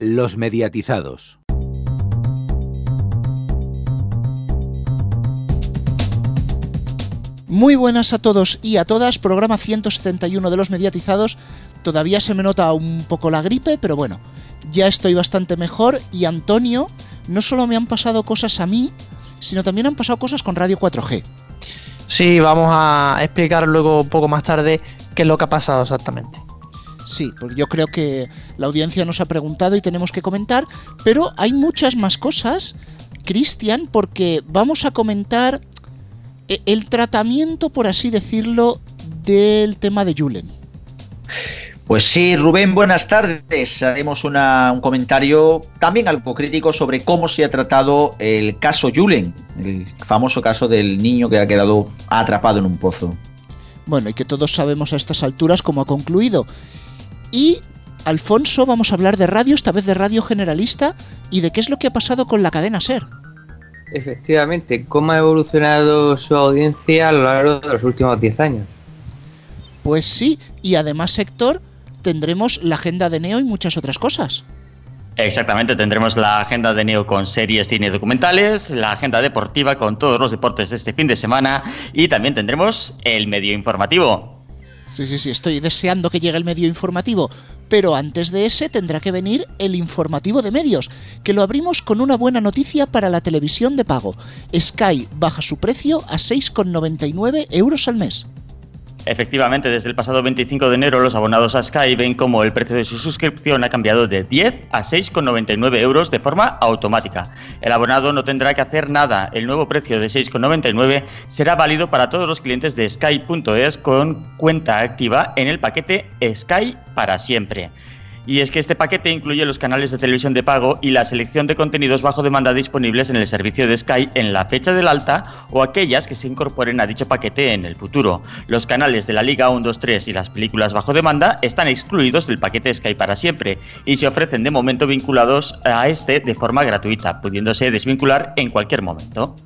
Los mediatizados. Muy buenas a todos y a todas, programa 171 de los mediatizados. Todavía se me nota un poco la gripe, pero bueno, ya estoy bastante mejor y Antonio, no solo me han pasado cosas a mí, sino también han pasado cosas con Radio 4G. Sí, vamos a explicar luego un poco más tarde qué es lo que ha pasado exactamente. Sí, porque yo creo que la audiencia nos ha preguntado y tenemos que comentar, pero hay muchas más cosas, Cristian, porque vamos a comentar e, el tratamiento, por así decirlo, del tema de Julen. Pues sí, Rubén, buenas tardes. Haremos un comentario también algo crítico sobre cómo se ha tratado el caso Julen, el famoso caso del niño que ha quedado atrapado en un pozo. Bueno, y que todos sabemos a estas alturas cómo ha concluido. Y, Alfonso, vamos a hablar de radio, esta vez de radio generalista, y de qué es lo que ha pasado con la cadena SER. Efectivamente, cómo ha evolucionado su audiencia a lo largo de los últimos 10 años. Pues sí, y además, sector, tendremos la agenda de Neo y muchas otras cosas. Exactamente, tendremos la agenda de Neo con series, cine documentales, la agenda deportiva con todos los deportes de este fin de semana y también tendremos el medio informativo. Sí, sí, sí, estoy deseando que llegue el medio informativo, pero antes de ese tendrá que venir el informativo de medios, que lo abrimos con una buena noticia para la televisión de pago. Sky baja su precio a 6,99 euros al mes. Efectivamente, desde el pasado 25 de enero los abonados a Sky ven como el precio de su suscripción ha cambiado de 10 a 6,99 euros de forma automática. El abonado no tendrá que hacer nada. El nuevo precio de 6,99 será válido para todos los clientes de Sky.es con cuenta activa en el paquete Sky para siempre. Y es que este paquete incluye los canales de televisión de pago y la selección de contenidos bajo demanda disponibles en el servicio de Sky en la fecha del alta o aquellas que se incorporen a dicho paquete en el futuro. Los canales de la Liga 1, 2, 3 y las películas bajo demanda están excluidos del paquete Sky para siempre y se ofrecen de momento vinculados a este de forma gratuita, pudiéndose desvincular en cualquier momento.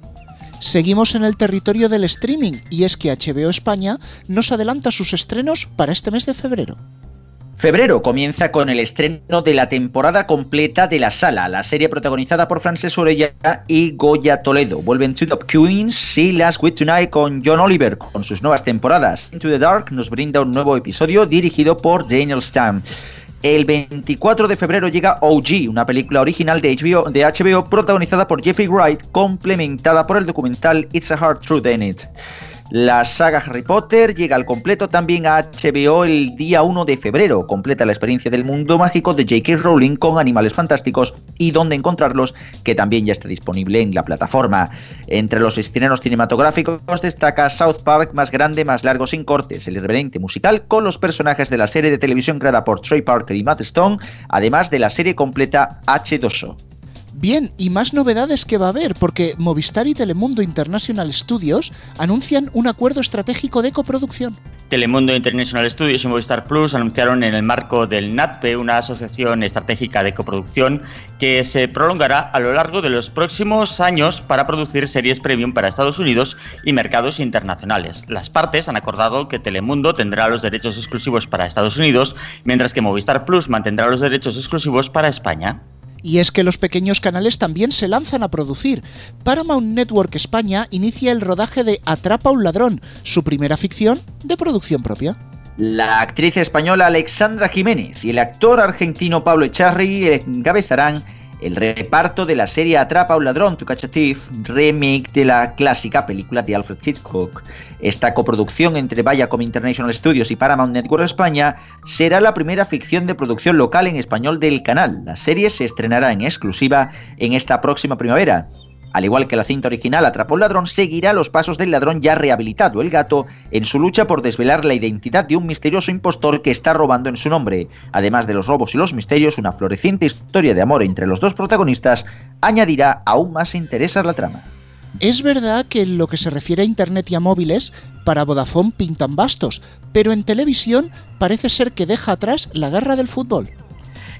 Seguimos en el territorio del streaming y es que HBO España nos adelanta sus estrenos para este mes de febrero. Febrero comienza con el estreno de la temporada completa de La Sala, la serie protagonizada por Frances Orella y Goya Toledo. Vuelven To The Queens y Last Week Tonight con John Oliver con sus nuevas temporadas. Into the Dark nos brinda un nuevo episodio dirigido por Daniel Stam. El 24 de febrero llega OG, una película original de HBO, de HBO protagonizada por Jeffrey Wright, complementada por el documental It's a Hard Truth in It. La saga Harry Potter llega al completo también a HBO el día 1 de febrero. Completa la experiencia del mundo mágico de J.K. Rowling con animales fantásticos y dónde encontrarlos, que también ya está disponible en la plataforma. Entre los estrenos cinematográficos destaca South Park más grande, más largo, sin cortes, el irreverente musical con los personajes de la serie de televisión creada por Trey Parker y Matt Stone, además de la serie completa H2O. Bien, y más novedades que va a haber, porque Movistar y Telemundo International Studios anuncian un acuerdo estratégico de coproducción. Telemundo International Studios y Movistar Plus anunciaron en el marco del NATPE una asociación estratégica de coproducción que se prolongará a lo largo de los próximos años para producir series premium para Estados Unidos y mercados internacionales. Las partes han acordado que Telemundo tendrá los derechos exclusivos para Estados Unidos, mientras que Movistar Plus mantendrá los derechos exclusivos para España. Y es que los pequeños canales también se lanzan a producir. Paramount Network España inicia el rodaje de Atrapa un ladrón, su primera ficción de producción propia. La actriz española Alexandra Jiménez y el actor argentino Pablo Echarri encabezarán el reparto de la serie Atrapa a un ladrón, To Catch a Thief, remake de la clásica película de Alfred Hitchcock. Esta coproducción entre Viacom International Studios y Paramount Network España será la primera ficción de producción local en español del canal. La serie se estrenará en exclusiva en esta próxima primavera. Al igual que la cinta original Atrapó un ladrón, seguirá los pasos del ladrón ya rehabilitado, el gato, en su lucha por desvelar la identidad de un misterioso impostor que está robando en su nombre. Además de los robos y los misterios, una floreciente historia de amor entre los dos protagonistas añadirá aún más interés a la trama. Es verdad que en lo que se refiere a Internet y a móviles, para Vodafone pintan bastos, pero en televisión parece ser que deja atrás la guerra del fútbol.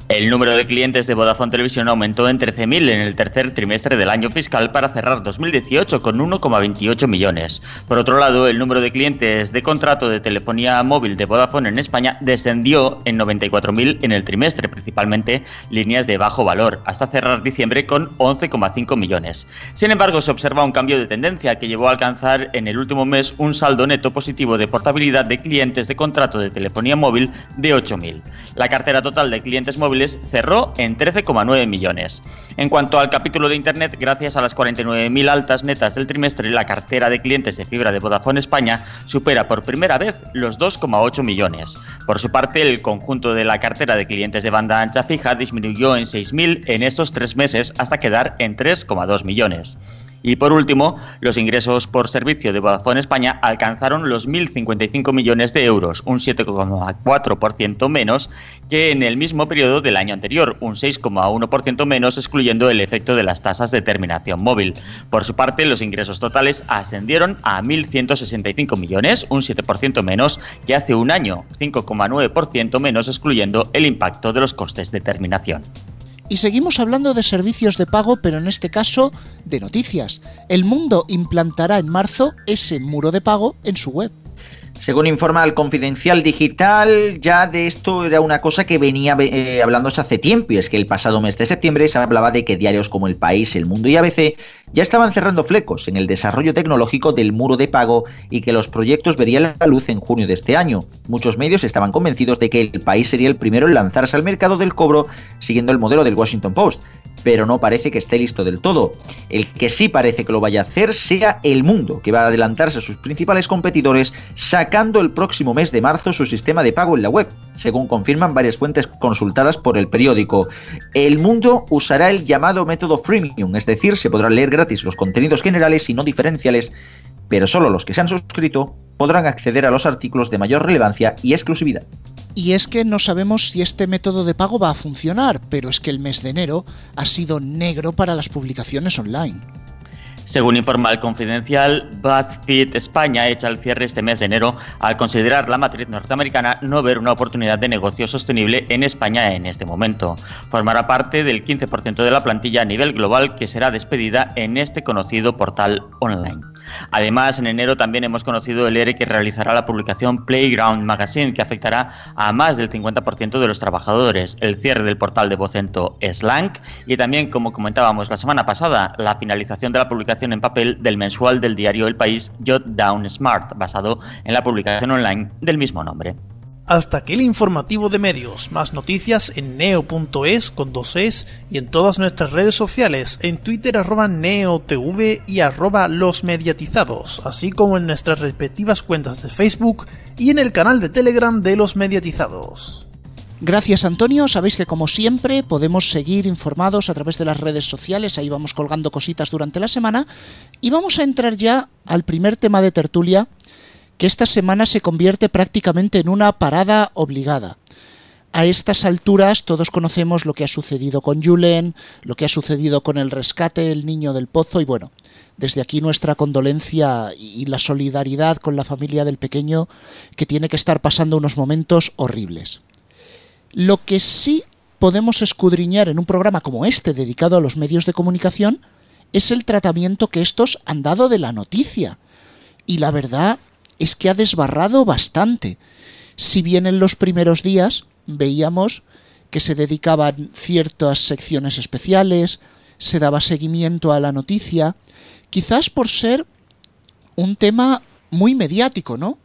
El número de clientes de Vodafone Televisión aumentó en 13.000 en el tercer trimestre del año fiscal para cerrar 2018 con 1,28 millones. Por otro lado, el número de clientes de contrato de telefonía móvil de Vodafone en España descendió en 94.000 en el trimestre, principalmente líneas de bajo valor, hasta cerrar diciembre con 11,5 millones. Sin embargo, se observa un cambio de tendencia que llevó a alcanzar en el último mes un saldo neto positivo de portabilidad de clientes de contrato de telefonía móvil de 8.000. La cartera total de clientes móviles cerró en 13,9 millones. En cuanto al capítulo de Internet, gracias a las 49.000 altas netas del trimestre, la cartera de clientes de fibra de Vodafone España supera por primera vez los 2,8 millones. Por su parte, el conjunto de la cartera de clientes de banda ancha fija disminuyó en 6.000 en estos tres meses hasta quedar en 3,2 millones. Y por último, los ingresos por servicio de Vodafone España alcanzaron los 1.055 millones de euros, un 7,4% menos que en el mismo periodo del año anterior, un 6,1% menos excluyendo el efecto de las tasas de terminación móvil. Por su parte, los ingresos totales ascendieron a 1.165 millones, un 7% menos que hace un año, 5,9% menos excluyendo el impacto de los costes de terminación. Y seguimos hablando de servicios de pago, pero en este caso de noticias. El mundo implantará en marzo ese muro de pago en su web. Según informa el Confidencial Digital, ya de esto era una cosa que venía eh, hablándose hace tiempo, y es que el pasado mes de septiembre se hablaba de que diarios como El País, El Mundo y ABC ya estaban cerrando flecos en el desarrollo tecnológico del muro de pago y que los proyectos verían la luz en junio de este año. Muchos medios estaban convencidos de que el país sería el primero en lanzarse al mercado del cobro siguiendo el modelo del Washington Post pero no parece que esté listo del todo. El que sí parece que lo vaya a hacer sea el mundo, que va a adelantarse a sus principales competidores sacando el próximo mes de marzo su sistema de pago en la web, según confirman varias fuentes consultadas por el periódico. El mundo usará el llamado método freemium, es decir, se podrán leer gratis los contenidos generales y no diferenciales, pero solo los que se han suscrito podrán acceder a los artículos de mayor relevancia y exclusividad. Y es que no sabemos si este método de pago va a funcionar, pero es que el mes de enero ha sido negro para las publicaciones online. Según informa el Confidencial, BuzzFeed España echa el cierre este mes de enero al considerar la matriz norteamericana no ver una oportunidad de negocio sostenible en España en este momento. Formará parte del 15% de la plantilla a nivel global que será despedida en este conocido portal online. Además, en enero también hemos conocido el ERE que realizará la publicación Playground Magazine, que afectará a más del 50% de los trabajadores, el cierre del portal de Vocento Slank y también, como comentábamos la semana pasada, la finalización de la publicación en papel del mensual del diario El País Jot Down Smart, basado en la publicación online del mismo nombre. Hasta aquí el informativo de medios. Más noticias en neo.es con dos es y en todas nuestras redes sociales, en Twitter arroba neotv y arroba los mediatizados, así como en nuestras respectivas cuentas de Facebook y en el canal de Telegram de los mediatizados. Gracias Antonio, sabéis que como siempre podemos seguir informados a través de las redes sociales, ahí vamos colgando cositas durante la semana y vamos a entrar ya al primer tema de tertulia que esta semana se convierte prácticamente en una parada obligada. A estas alturas todos conocemos lo que ha sucedido con Julen, lo que ha sucedido con el rescate del niño del pozo y bueno, desde aquí nuestra condolencia y la solidaridad con la familia del pequeño que tiene que estar pasando unos momentos horribles. Lo que sí podemos escudriñar en un programa como este dedicado a los medios de comunicación es el tratamiento que estos han dado de la noticia. Y la verdad es que ha desbarrado bastante. Si bien en los primeros días veíamos que se dedicaban ciertas secciones especiales, se daba seguimiento a la noticia, quizás por ser un tema muy mediático, ¿no?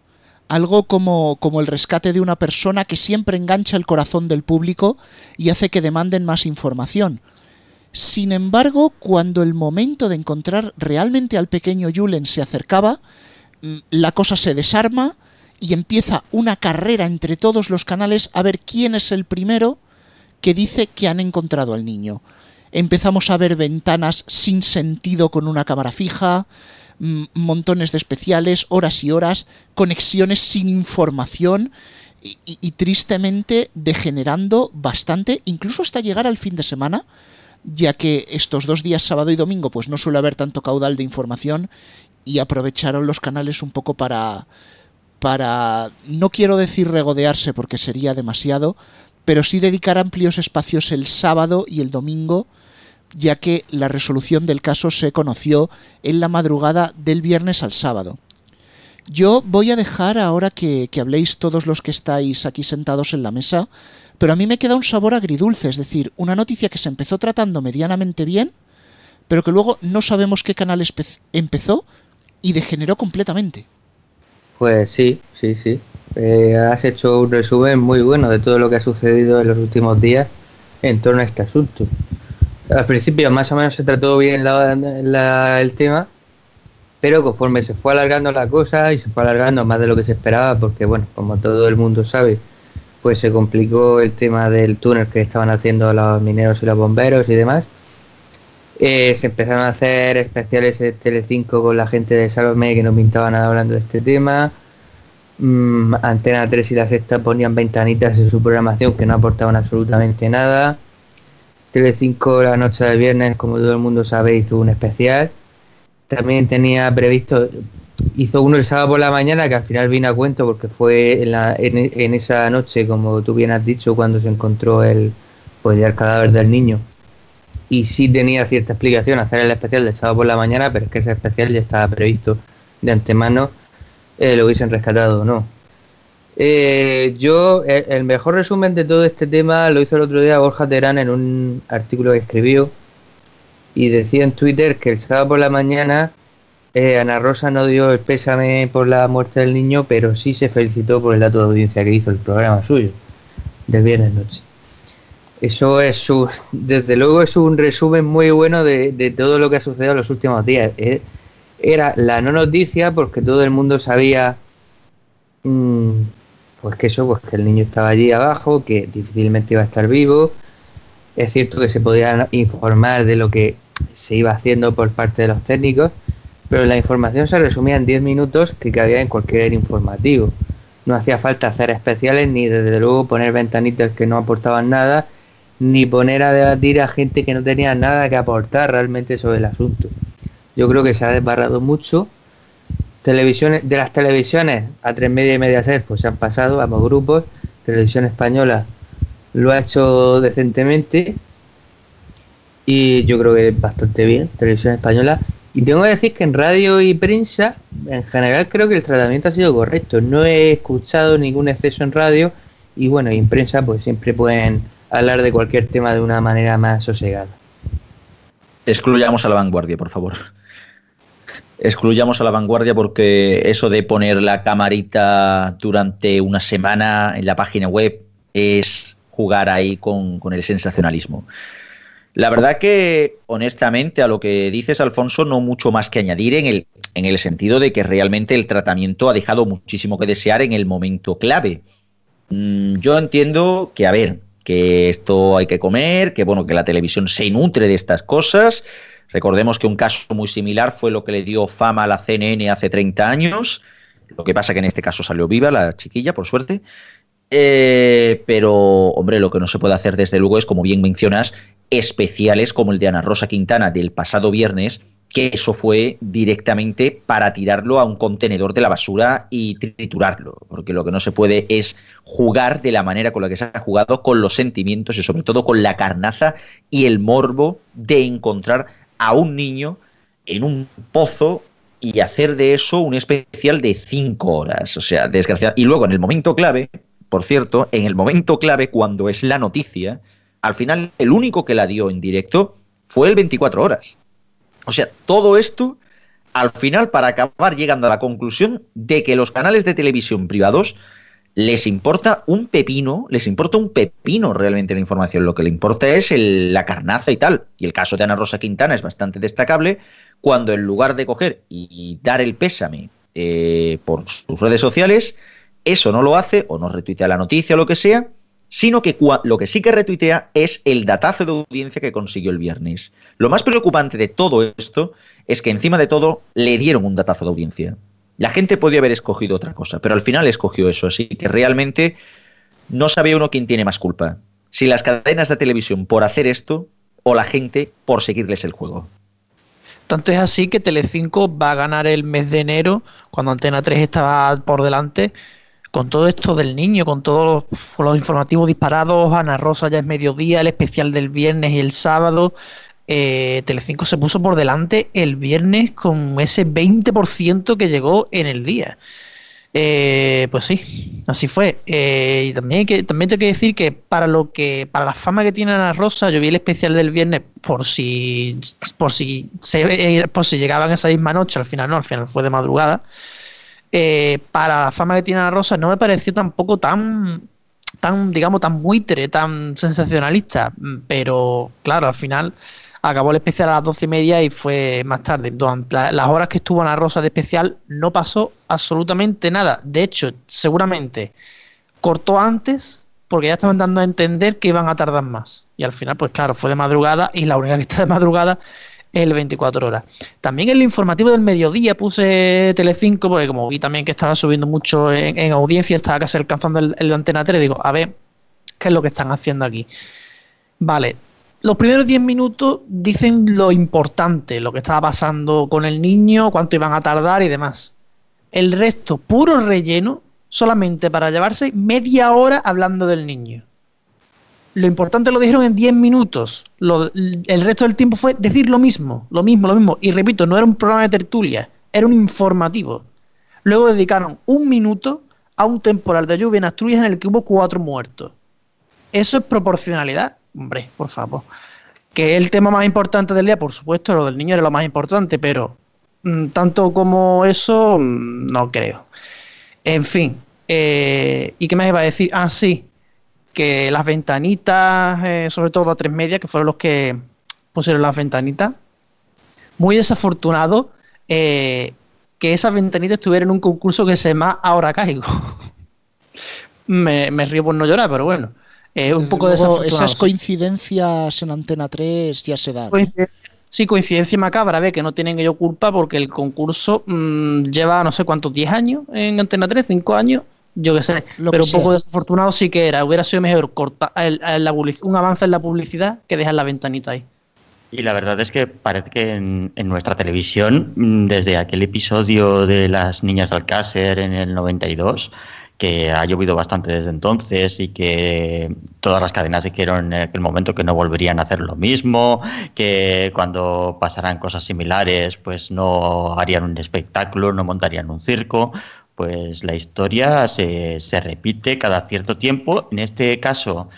Algo como, como el rescate de una persona que siempre engancha el corazón del público y hace que demanden más información. Sin embargo, cuando el momento de encontrar realmente al pequeño Julen se acercaba, la cosa se desarma y empieza una carrera entre todos los canales a ver quién es el primero que dice que han encontrado al niño. Empezamos a ver ventanas sin sentido con una cámara fija, mm, montones de especiales, horas y horas, conexiones sin información y, y, tristemente degenerando bastante, incluso hasta llegar al fin de semana, ya que estos dos días, sábado y domingo, pues no suele haber tanto caudal de información y aprovecharon los canales un poco para para no quiero decir regodearse porque sería demasiado, pero sí dedicar amplios espacios el sábado y el domingo, ya que la resolución del caso se conoció en la madrugada del viernes al sábado. Yo voy a dejar ahora que, que habléis todos los que estáis aquí sentados en la mesa, pero a mí me queda un sabor agridulce, es decir, una noticia que se empezó tratando medianamente bien, pero que luego no sabemos qué canal empezó y degeneró completamente. Pues sí, sí, sí. Eh, has hecho un resumen muy bueno de todo lo que ha sucedido en los últimos días en torno a este asunto. Al principio más o menos se trató bien el tema, pero conforme se fue alargando la cosa y se fue alargando más de lo que se esperaba, porque bueno, como todo el mundo sabe, pues se complicó el tema del túnel que estaban haciendo los mineros y los bomberos y demás. Eh, se empezaron a hacer especiales en Telecinco con la gente de Salome que no pintaba nada hablando de este tema. Mm, Antena 3 y la Sexta ponían ventanitas en su programación que no aportaban absolutamente nada. Telecinco la noche de viernes, como todo el mundo sabe, hizo un especial. También tenía previsto, hizo uno el sábado por la mañana que al final vino a cuento porque fue en, en, esa noche, como tú bien has dicho, cuando se encontró el, pues, el cadáver del niño y sí tenía cierta explicación hacer el especial del sábado por la mañana, pero es que ese especial ya estaba previsto de antemano, eh, lo hubiesen rescatado o no. Eh, yo, el, mejor resumen de todo este tema lo hizo el otro día Borja Terán en un artículo que escribió y decía en Twitter que el sábado por la mañana eh, Ana Rosa no dio el pésame por la muerte del niño, pero sí se felicitó por el dato de audiencia que hizo el programa suyo del viernes noche. Eso es un, desde luego es un resumen muy bueno de, de todo lo que ha sucedido en los últimos días. Eh, Era la no noticia porque todo el mundo sabía mm, pues que eso, pues que el niño estaba allí abajo, que difícilmente iba a estar vivo. Es cierto que se podía informar de lo que se iba haciendo por parte de los técnicos, pero la información se resumía en 10 minutos que cabía en cualquier informativo. No hacía falta hacer especiales ni desde luego poner ventanitas que no aportaban nada ni poner a debatir a gente que no tenía nada que aportar realmente sobre el asunto. Yo creo que se ha desbarrado mucho. Televisiones, de las televisiones a tres media y media set, pues se han pasado ambos grupos. Televisión española lo ha hecho decentemente y yo creo que bastante bien, televisión española. Y tengo que decir que en radio y prensa, en general, creo que el tratamiento ha sido correcto. No he escuchado ningún exceso en radio y bueno, y en prensa pues siempre pueden hablar de cualquier tema de una manera más sosegada. Excluyamos a la vanguardia, por favor. Excluyamos a la vanguardia porque eso de poner la camarita durante una semana en la página web es jugar ahí con, con el sensacionalismo. La verdad que, honestamente, a lo que dices, Alfonso, no mucho más que añadir en el, en el sentido de que realmente el tratamiento ha dejado muchísimo que desear en el momento clave. Mm, yo entiendo que, a ver, que esto hay que comer, que bueno, que la televisión se nutre de estas cosas. Recordemos que un caso muy similar fue lo que le dio fama a la CNN hace 30 años. Lo que pasa que en este caso salió viva la chiquilla, por suerte. Eh, pero, hombre, lo que no se puede hacer desde luego es, como bien mencionas, especiales como el de Ana Rosa Quintana del pasado viernes, que eso fue directamente para tirarlo a un contenedor de la basura y triturarlo, porque lo que no se puede es jugar de la manera con la que se ha jugado con los sentimientos y sobre todo con la carnaza y el morbo de encontrar a un niño en un pozo y hacer de eso un especial de cinco horas, o sea, desgraciado. Y luego en el momento clave, por cierto, en el momento clave cuando es la noticia, al final el único que la dio en directo fue el 24 horas. O sea, todo esto al final para acabar llegando a la conclusión de que los canales de televisión privados les importa un pepino, les importa un pepino realmente la información, lo que le importa es el, la carnaza y tal. Y el caso de Ana Rosa Quintana es bastante destacable cuando en lugar de coger y, dar el pésame eh, por sus redes sociales, eso no lo hace o no retuitea la noticia o lo que sea, sino que lo que sí que retuitea es el datazo de audiencia que consiguió el viernes. Lo más preocupante de todo esto es que encima de todo le dieron un datazo de audiencia. La gente podía haber escogido otra cosa, pero al final escogió eso, así que realmente no sabe uno quién tiene más culpa. Si las cadenas de televisión por hacer esto o la gente por seguirles el juego. Tanto es así que Telecinco va a ganar el mes de enero, cuando Antena 3 estaba por delante, con todo esto del niño, con todos los, informativos disparados, Ana Rosa ya es mediodía, el especial del viernes y el sábado, eh, Telecinco se puso por delante el viernes con ese 20% que llegó en el día. Eh, pues sí, así fue. Eh, y también, que, también tengo que decir que para lo que, para la fama que tiene Ana Rosa, yo vi el especial del viernes por si, por si, se, por si llegaban esa misma noche, al final no, al final fue de madrugada. Eh, para la fama que tiene Ana Rosa, no me pareció tampoco tan, tan, digamos, tan buitre, tan sensacionalista. Pero claro, al final acabó el especial a las doce y media y fue más tarde. Durante las horas que estuvo Ana Rosa de especial no pasó absolutamente nada. De hecho, seguramente cortó antes porque ya estaban dando a entender que iban a tardar más. Y al final, pues claro, fue de madrugada y la única que está de madrugada el 24 horas. También en el informativo del mediodía puse Telecinco, porque como vi también que estaba subiendo mucho en, audiencia, estaba casi alcanzando el, el Antena 3, digo, a ver, ¿qué es lo que están haciendo aquí? Vale, los primeros 10 minutos dicen lo importante, lo que estaba pasando con el niño, cuánto iban a tardar y demás. El resto, puro relleno, solamente para llevarse media hora hablando del niño. Lo importante lo dijeron en 10 minutos. El resto del tiempo fue decir lo mismo, lo mismo, lo mismo. Y repito, no era un programa de tertulia, era un informativo. Luego dedicaron un minuto a un temporal de lluvia en Asturias en el que hubo cuatro muertos. Eso es proporcionalidad hombre, por favor. Que el tema más importante del día, por supuesto, lo del niño era lo más importante, pero mmm, tanto como eso, mmm, no creo. En fin, eh, ¿y qué más iba a decir? Ah, sí, que las ventanitas, eh, sobre todo a tres medias, que fueron los que pusieron las ventanitas, muy desafortunado eh, que esas ventanitas estuvieran en un concurso que se llama Ahora Caigo. me, me río por no llorar, pero bueno. Eh, un poco Luego, esas coincidencias en Antena 3 ya se dan. Sí, coincidencia macabra, ve que no tienen ellos culpa porque el concurso mmm, lleva no sé cuántos, 10 años en Antena 3, 5 años, yo qué sé. Lo pero que un sea. poco desafortunado sí que era. Hubiera sido mejor cortar el, el, la un avance en la publicidad que dejar la ventanita ahí. Y la verdad es que parece que en, en, nuestra televisión, mm, desde aquel episodio de las niñas de Alcácer en el 92, que ha llovido bastante desde entonces y que todas las cadenas dijeron en aquel momento que no volverían a hacer lo mismo, que cuando pasaran cosas similares pues no harían un espectáculo, no montarían un circo, pues la historia se, se repite cada cierto tiempo, en este caso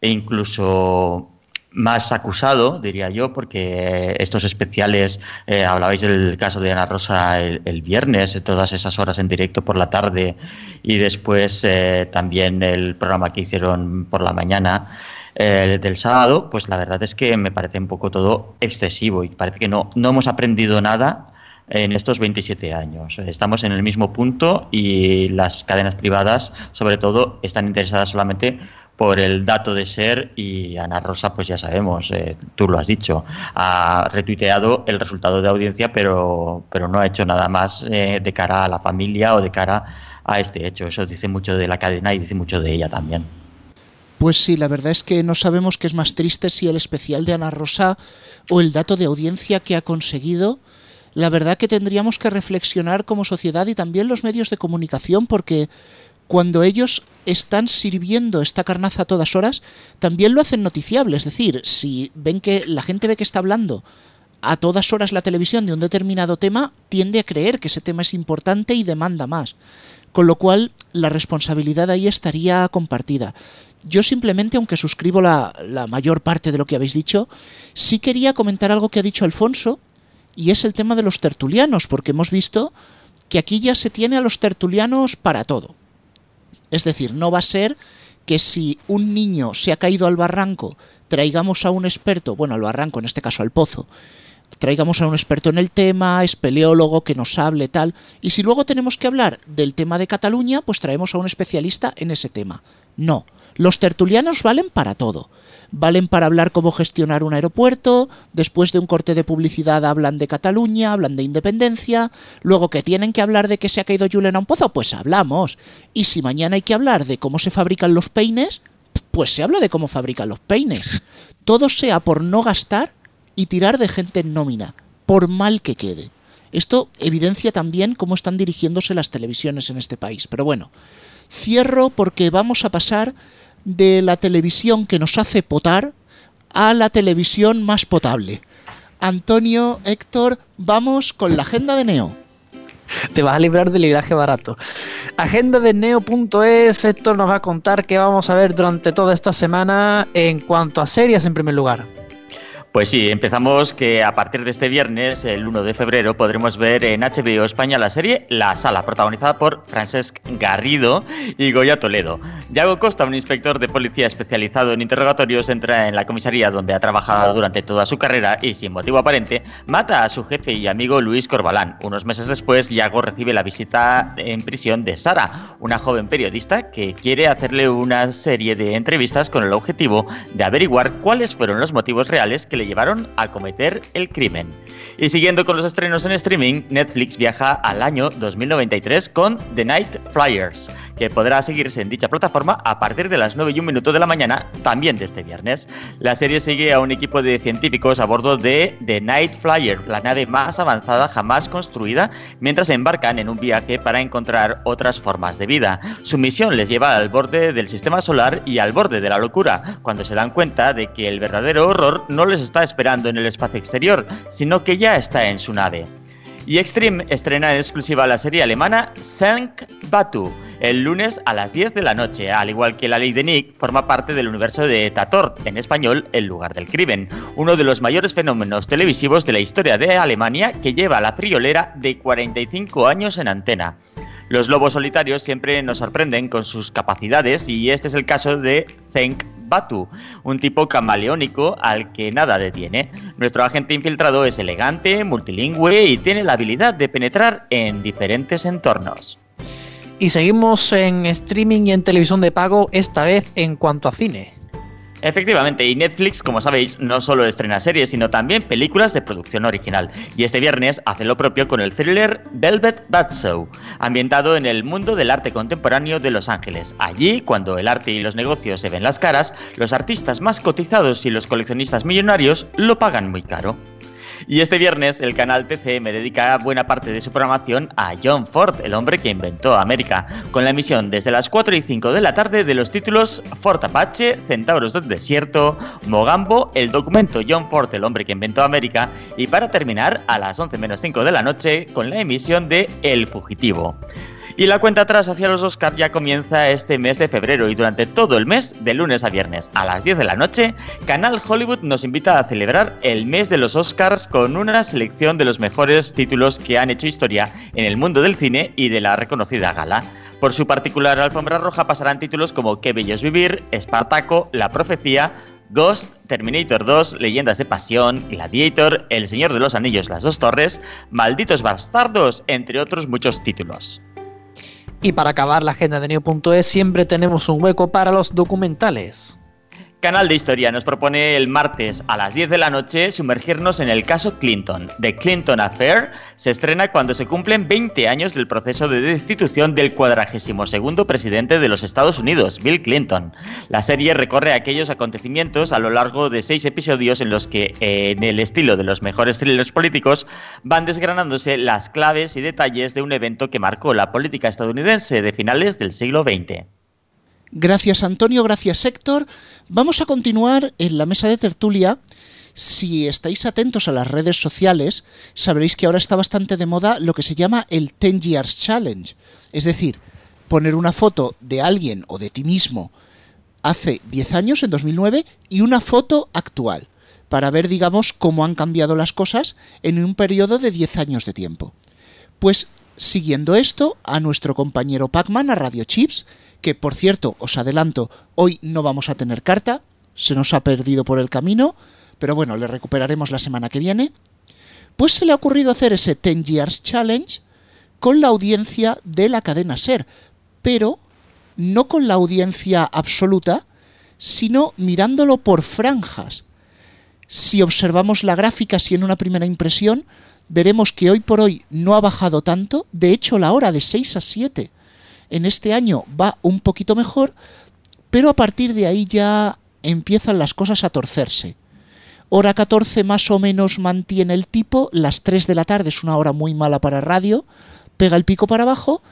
e incluso más acusado, diría yo, porque estos especiales, eh, hablabais del caso de Ana Rosa el, viernes, todas esas horas en directo por la tarde y después eh, también el programa que hicieron por la mañana eh, del sábado, pues la verdad es que me parece un poco todo excesivo y parece que no, no hemos aprendido nada en estos 27 años. Estamos en el mismo punto y las cadenas privadas, sobre todo, están interesadas solamente por el dato de ser y Ana Rosa, pues ya sabemos, eh, tú lo has dicho, ha retuiteado el resultado de audiencia, pero, pero no ha hecho nada más eh, de cara a la familia o de cara a este hecho. Eso dice mucho de la cadena y dice mucho de ella también. Pues sí, la verdad es que no sabemos qué es más triste si el especial de Ana Rosa o el dato de audiencia que ha conseguido. La verdad que tendríamos que reflexionar como sociedad y también los medios de comunicación porque cuando ellos están sirviendo esta carnaza a todas horas, también lo hacen noticiable. Es decir, si ven que la gente ve que está hablando a todas horas la televisión de un determinado tema, tiende a creer que ese tema es importante y demanda más. Con lo cual, la responsabilidad ahí estaría compartida. Yo simplemente, aunque suscribo la, la mayor parte de lo que habéis dicho, sí quería comentar algo que ha dicho Alfonso, y es el tema de los tertulianos, porque hemos visto que aquí ya se tiene a los tertulianos para todo. Es decir, no va a ser que si un niño se ha caído al barranco, traigamos a un experto, bueno, al barranco, en este caso al pozo, traigamos a un experto en el tema, espeleólogo, que nos hable tal, y si luego tenemos que hablar del tema de Cataluña, pues traemos a un especialista en ese tema. No, los tertulianos valen para todo. Valen para hablar cómo gestionar un aeropuerto, después de un corte de publicidad hablan de Cataluña, hablan de independencia, luego que tienen que hablar de que se ha caído Julen a un pozo, pues hablamos. Y si mañana hay que hablar de cómo se fabrican los peines, pues se habla de cómo fabrican los peines. Todo sea por no gastar y tirar de gente en nómina, por mal que quede. Esto evidencia también cómo están dirigiéndose las televisiones en este país. Pero bueno, Cierro porque vamos a pasar de la televisión que nos hace potar a la televisión más potable. Antonio, Héctor, vamos con la agenda de Neo. Te vas a librar del libraje barato. Agenda de neo.es, Héctor nos va a contar qué vamos a ver durante toda esta semana en cuanto a series en primer lugar. Pues sí, empezamos que a partir de este viernes, el 1 de febrero, podremos ver en HBO España la serie La Sala, protagonizada por Francesc Garrido y Goya Toledo. Yago Costa, un inspector de policía especializado en interrogatorios, entra en la comisaría donde ha trabajado durante toda su carrera y, sin motivo aparente, mata a su jefe y amigo Luis Corbalán. Unos meses después, Yago recibe la visita en prisión de Sara, una joven periodista que quiere hacerle una serie de entrevistas con el objetivo de averiguar cuáles fueron los motivos reales que le llevaron a cometer el crimen. Y siguiendo con los estrenos en streaming, Netflix viaja al año 2093 con The Night Flyers, que podrá seguirse en dicha plataforma a partir de las 9 y un minuto de la mañana, también de este viernes. La serie sigue a un equipo de científicos a bordo de The Night Flyer, la nave más avanzada jamás construida, mientras embarcan en un viaje para encontrar otras formas de vida. Su misión les lleva al borde del sistema solar y al borde de la locura, cuando se dan cuenta de que el verdadero horror no les está esperando en el espacio exterior, sino que ya está en su nave. Y Extreme estrena en exclusiva la serie alemana Sank Batu el lunes a las 10 de la noche, al igual que La Ley de Nick, forma parte del universo de Tatort, en español El lugar del crimen, uno de los mayores fenómenos televisivos de la historia de Alemania que lleva la friolera de 45 años en antena. Los lobos solitarios siempre nos sorprenden con sus capacidades y este es el caso de Zenk Batu, un tipo camaleónico al que nada detiene. Nuestro agente infiltrado es elegante, multilingüe y tiene la habilidad de penetrar en diferentes entornos. Y seguimos en streaming y en televisión de pago, esta vez en cuanto a cine. Efectivamente, y Netflix, como sabéis, no solo estrena series, sino también películas de producción original. Y este viernes hace lo propio con el thriller Velvet Show, ambientado en el mundo del arte contemporáneo de Los Ángeles. Allí, cuando el arte y los negocios se ven las caras, los artistas más cotizados y los coleccionistas millonarios lo pagan muy caro. Y este viernes el canal TC me dedica buena parte de su programación a John Ford, el hombre que inventó América, con la emisión desde las 4 y 5 de la tarde de los títulos Fort Apache, Centauros del Desierto, Mogambo, el documento John Ford, el hombre que inventó América, y para terminar a las 11 menos 5 de la noche con la emisión de El Fugitivo. Y la cuenta atrás hacia los Oscars ya comienza este mes de febrero y durante todo el mes, de lunes a viernes a las 10 de la noche, Canal Hollywood nos invita a celebrar el mes de los Oscars con una selección de los mejores títulos que han hecho historia en el mundo del cine y de la reconocida gala. Por su particular alfombra roja pasarán títulos como Qué bello es vivir, Espartaco, La profecía, Ghost, Terminator 2, Leyendas de Pasión, Gladiator, El Señor de los Anillos, Las Dos Torres, Malditos Bastardos, entre otros muchos títulos. Y para acabar la agenda de Neo.es siempre tenemos un hueco para los documentales. Canal de Historia nos propone el martes a las 10 de la noche sumergirnos en el caso Clinton. The Clinton Affair se estrena cuando se cumplen 20 años del proceso de destitución del 42 presidente de los Estados Unidos, Bill Clinton. La serie recorre aquellos acontecimientos a lo largo de seis episodios en los que, en el estilo de los mejores thrillers políticos, van desgranándose las claves y detalles de un evento que marcó la política estadounidense de finales del siglo XX. Gracias Antonio, gracias Héctor. Vamos a continuar en la mesa de tertulia. Si estáis atentos a las redes sociales, sabréis que ahora está bastante de moda lo que se llama el 10 Years Challenge. Es decir, poner una foto de alguien o de ti mismo hace 10 años, en 2009, y una foto actual, para ver, digamos, cómo han cambiado las cosas en un periodo de 10 años de tiempo. Pues siguiendo esto, a nuestro compañero Pacman, a Radio Chips, que por cierto, os adelanto, hoy no vamos a tener carta, se nos ha perdido por el camino, pero bueno, le recuperaremos la semana que viene, pues se le ha ocurrido hacer ese 10 Years Challenge con la audiencia de la cadena Ser, pero no con la audiencia absoluta, sino mirándolo por franjas. Si observamos la gráfica, si en una primera impresión, veremos que hoy por hoy no ha bajado tanto, de hecho la hora de 6 a 7 en este año va un poquito mejor, pero a partir de ahí ya empiezan las cosas a torcerse. Hora 14 más o menos mantiene el tipo, las 3 de la tarde es una hora muy mala para radio, pega el pico para abajo,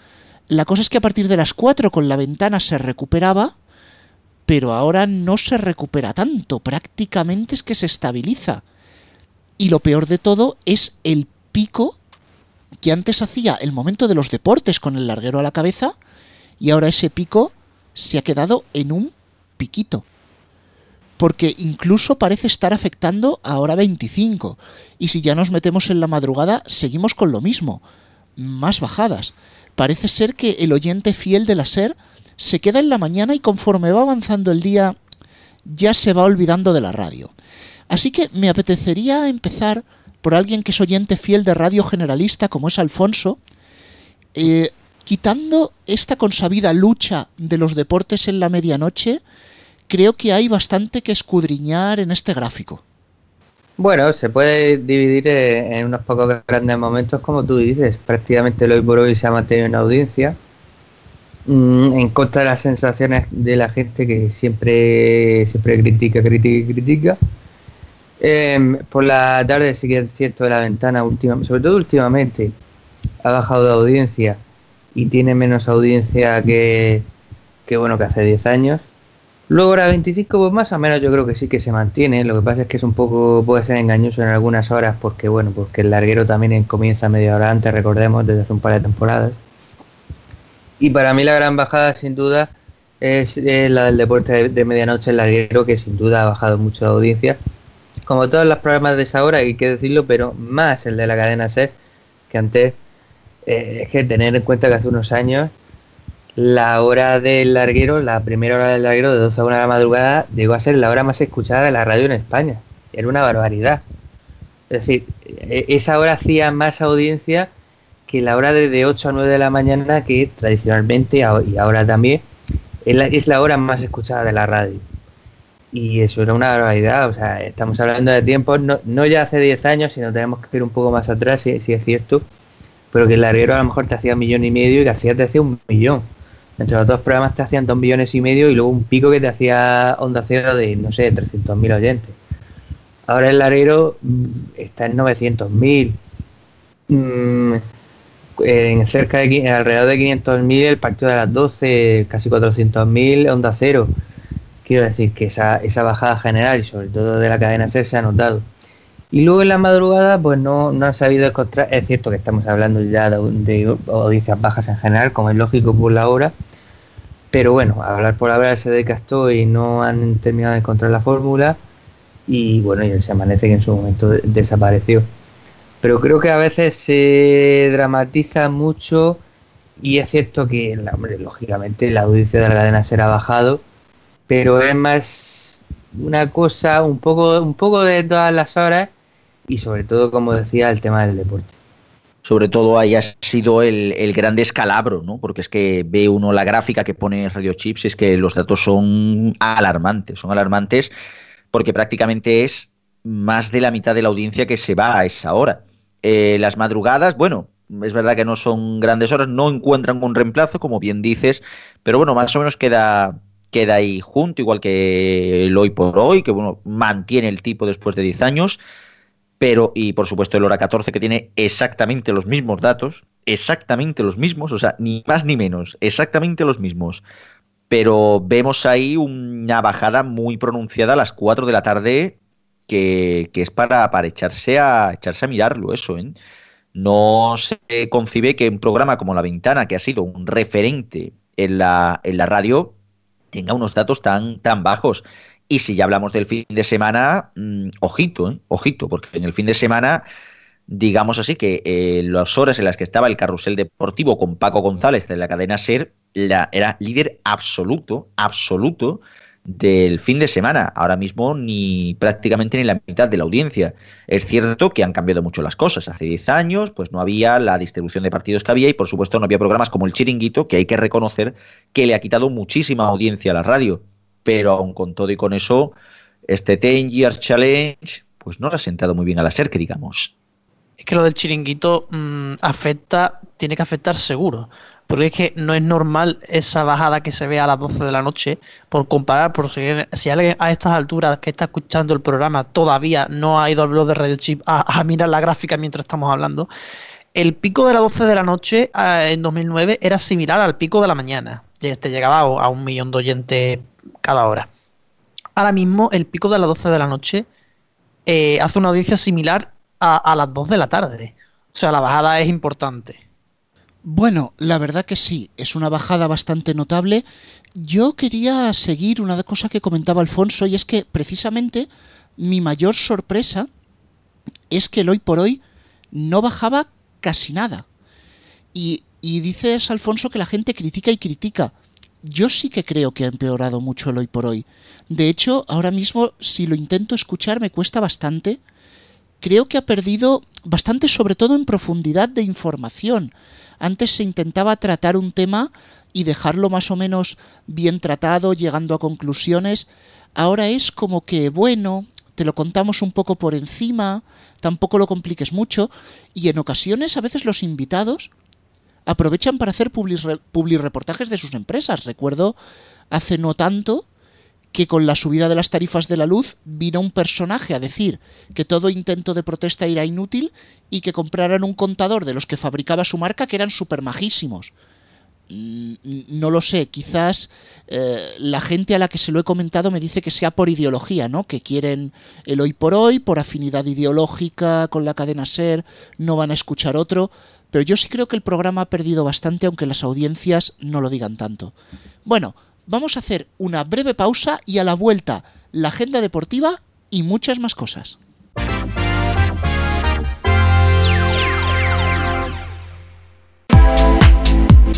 La cosa es que a partir de las 4 con la ventana se recuperaba, pero ahora no se recupera tanto, prácticamente es que se estabiliza. Y lo peor de todo es el pico que antes hacía el momento de los deportes con el larguero a la cabeza y ahora ese pico se ha quedado en un piquito. Porque incluso parece estar afectando a hora 25. Y si ya nos metemos en la madrugada, seguimos con lo mismo. Más bajadas. Parece ser que el oyente fiel de la SER se queda en la mañana y conforme va avanzando el día ya se va olvidando de la radio. Así que me apetecería empezar por alguien que es oyente fiel de radio generalista como es Alfonso, eh, quitando esta consabida lucha de los deportes en la medianoche, creo que hay bastante que escudriñar en este gráfico. Bueno, se puede dividir en unos pocos grandes momentos, como tú dices. Prácticamente hoy por hoy se ha mantenido en audiencia. Mm, en contra de las sensaciones de la gente que siempre, siempre critica, critica, critica. Em, por la tarde sí que cierto de la ventana, última, sobre todo últimamente, ha bajado de audiencia y tiene menos audiencia que, que bueno que hace 10 años. Luego la 25 pues más o menos yo creo que sí que se mantiene, lo que pasa es que es un poco puede ser engañoso en algunas horas porque bueno, porque el larguero también comienza media hora antes, recordemos, desde hace un par de temporadas. Y para mí la gran bajada sin duda es, la del deporte de, medianoche el larguero que sin duda ha bajado mucho de audiencia. Como todos los programas de esa hora, hay que decirlo, pero más el de la cadena SER, que antes eh, es que tener en cuenta que hace unos años la hora del larguero, la primera hora del larguero de 12 a 1 de la madrugada, llegó a ser la hora más escuchada de la radio en España. Era una barbaridad. Es decir, e, esa hora hacía más audiencia que la hora de, 8 a 9 de la mañana, que tradicionalmente y ahora también es la, hora más escuchada de la radio. Y eso era una barbaridad. O sea, estamos hablando de tiempos, no, no ya hace 10 años, sino tenemos que ir un poco más atrás, si, si es cierto pero que el larguero a lo mejor te hacía un millón y medio y García te hacía un millón. Entre los dos programas te hacían dos millones y medio y luego un pico que te hacía onda cero de, no sé, 300.000 oyentes. Ahora el larguero mm, está en 900.000. Mm, en cerca de alrededor de 500.000 el partido de las 12, casi 400.000 onda cero. Quiero decir que esa, esa bajada general y sobre todo de la cadena SER se ha notado. Y luego en la madrugada, pues no, no han sabido encontrar. Es cierto que estamos hablando ya de, audiencias bajas en general, como es lógico por la hora. Pero bueno, hablar por hablar se decastó y no han terminado de encontrar la fórmula. Y bueno, y se amanece que en su momento desapareció. Pero creo que a veces se dramatiza mucho. Y es cierto que, hombre, lógicamente, la audiencia de la cadena será bajado. Pero es más una cosa, un poco, un poco de todas las horas y sobre todo, como decía, el tema del deporte. Sobre todo ahí ha sido el, el gran descalabro, ¿no? Porque es que ve uno la gráfica que pone Radio Chips y es que los datos son alarmantes, son alarmantes porque prácticamente es más de la mitad de la audiencia que se va a esa hora. Eh, las madrugadas, bueno, es verdad que no son grandes horas, no encuentran un reemplazo, como bien dices, pero bueno, más o menos queda, queda ahí junto, igual que el hoy por hoy, que bueno, mantiene el tipo después de 10 años pero y por supuesto el hora 14 que tiene exactamente los mismos datos, exactamente los mismos, o sea, ni más ni menos, exactamente los mismos. Pero vemos ahí una bajada muy pronunciada a las 4 de la tarde que, que es para, para echarse, a, echarse a mirarlo eso. ¿eh? No se concibe que un programa como La Ventana, que ha sido un referente en la, en la radio, tenga unos datos tan, tan bajos. Y si ya hablamos del fin de semana, mm, ojito, ¿eh? ojito, porque en el fin de semana, digamos así, que eh, las horas en las que estaba el carrusel deportivo con Paco González de la cadena SER, era líder absoluto, absoluto del fin de semana. Ahora mismo ni prácticamente ni la mitad de la audiencia. Es cierto que han cambiado mucho las cosas. Hace 10 años pues no había la distribución de partidos que había y por supuesto no había programas como el Chiringuito, que hay que reconocer que le ha quitado muchísima audiencia a la radio pero aún con todo y con eso, este Ten Years Challenge, pues no le ha sentado muy bien a la SER, que digamos. Es que lo del chiringuito mm, afecta, tiene que afectar seguro. Porque es que no es normal esa bajada que se ve a las 12 de la noche, por comparar, por si, si alguien a estas alturas que está escuchando el programa todavía no ha ido al blog de Radio Chip a, mirar la gráfica mientras estamos hablando, el pico de las 12 de la noche eh, en 2009 era similar al pico de la mañana. Este llegaba a un millón de oyentes cada hora. Ahora mismo el pico de las 12 de la noche eh, hace una audiencia similar a, a las 2 de la tarde. O sea, la bajada es importante. Bueno, la verdad que sí, es una bajada bastante notable. Yo quería seguir una cosa que comentaba Alfonso y es que precisamente mi mayor sorpresa es que el hoy por hoy no bajaba casi nada. Y, y dices, Alfonso, que la gente critica y critica. Yo sí que creo que ha empeorado mucho el hoy por hoy. De hecho, ahora mismo, si lo intento escuchar, me cuesta bastante. Creo que ha perdido bastante, sobre todo en profundidad de información. Antes se intentaba tratar un tema y dejarlo más o menos bien tratado, llegando a conclusiones. Ahora es como que, bueno, te lo contamos un poco por encima, tampoco lo compliques mucho, y en ocasiones a veces los invitados aprovechan para hacer public reportajes de sus empresas. Recuerdo hace no tanto que con la subida de las tarifas de la luz vino un personaje a decir que todo intento de protesta era inútil y que compraran un contador de los que fabricaba su marca que eran super majísimos. Mm, no lo sé, quizás eh, la gente a la que se lo he comentado me dice que sea por ideología, ¿no? Que quieren el hoy por hoy, por afinidad ideológica con la cadena SER, no van a escuchar otro, pero yo sí creo que el programa ha perdido bastante, aunque las audiencias no lo digan tanto. Bueno, vamos a hacer una breve pausa y a la vuelta la agenda deportiva y muchas más cosas.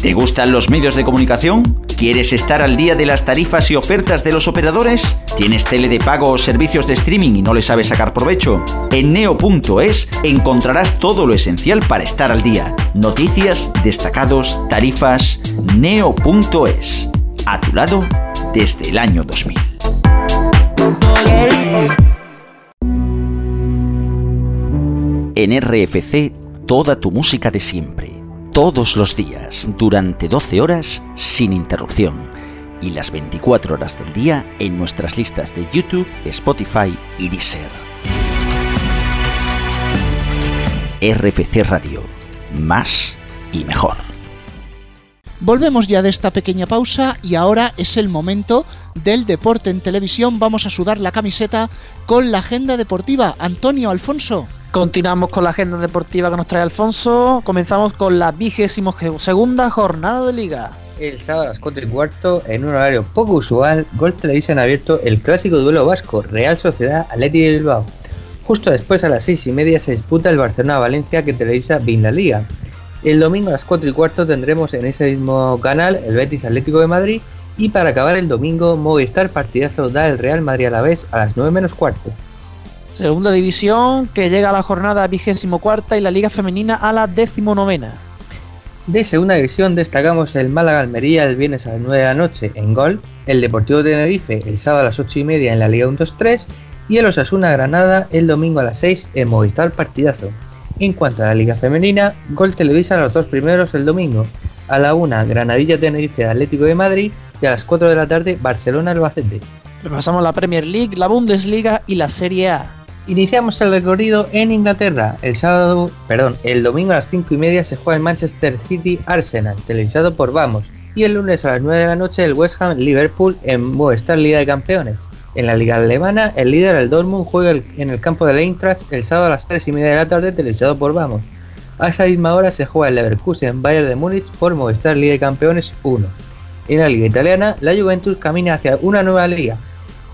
¿Te gustan los medios de comunicación? ¿Quieres estar al día de las tarifas y ofertas de los operadores? ¿Tienes tele de pago o servicios de streaming y no le sabes sacar provecho? En neo.es encontrarás todo lo esencial para estar al día. Noticias, destacados, tarifas. Neo.es. A tu lado desde el año 2000. En RFC, toda tu música de siempre todos los días, durante 12 horas, sin interrupción. Y las 24 horas del día en nuestras listas de YouTube, Spotify y Deezer. RFC Radio. Más y mejor. Volvemos ya de esta pequeña pausa y ahora es el momento del deporte en televisión. Vamos a sudar la camiseta con la agenda deportiva. Antonio Alfonso. Continuamos con la agenda deportiva que nos trae Alfonso. Comenzamos con la vigésimo segunda jornada de liga. El sábado a las 4 y cuarto, en un horario poco usual, Gol Televisión ha abierto el clásico duelo vasco Real Sociedad Atleti de Bilbao. Justo después a las 6 y media se disputa el Barcelona-Valencia que televisa Bin la Liga. El domingo a las 4 y cuarto tendremos en ese mismo canal el Betis Atlético de Madrid y para acabar el domingo Movistar partidazo da el Real Madrid a la vez a las 9 menos cuarto. Segunda división que llega a la jornada vigésimo cuarta y la Liga Femenina a la décimo novena. De segunda división destacamos el Málaga Almería el viernes a las 9 de la noche en Gol, el Deportivo Tenerife el sábado a las 8 y media en la Liga 1-2-3 y el Osasuna Granada el domingo a las 6 en Movistar Partidazo. En cuanto a la Liga Femenina, Gol televisa los dos primeros el domingo, a la 1 Granadilla Tenerife Atlético de Madrid y a las 4 de la tarde Barcelona Albacete. Repasamos la Premier League, la Bundesliga y la Serie A. Iniciamos el recorrido en Inglaterra. El sábado, perdón, el domingo a las 5 y media se juega el Manchester City Arsenal, televisado por Vamos. Y el lunes a las 9 de la noche el West Ham Liverpool en Movistar Liga de Campeones. En la liga alemana, el líder, el Dortmund, juega en el campo de Eintracht el sábado a las 3 y media de la tarde, televisado por Vamos. A esa misma hora se juega el Leverkusen Bayern de Múnich por Movistar Liga de Campeones 1. En la liga italiana, la Juventus camina hacia una nueva liga,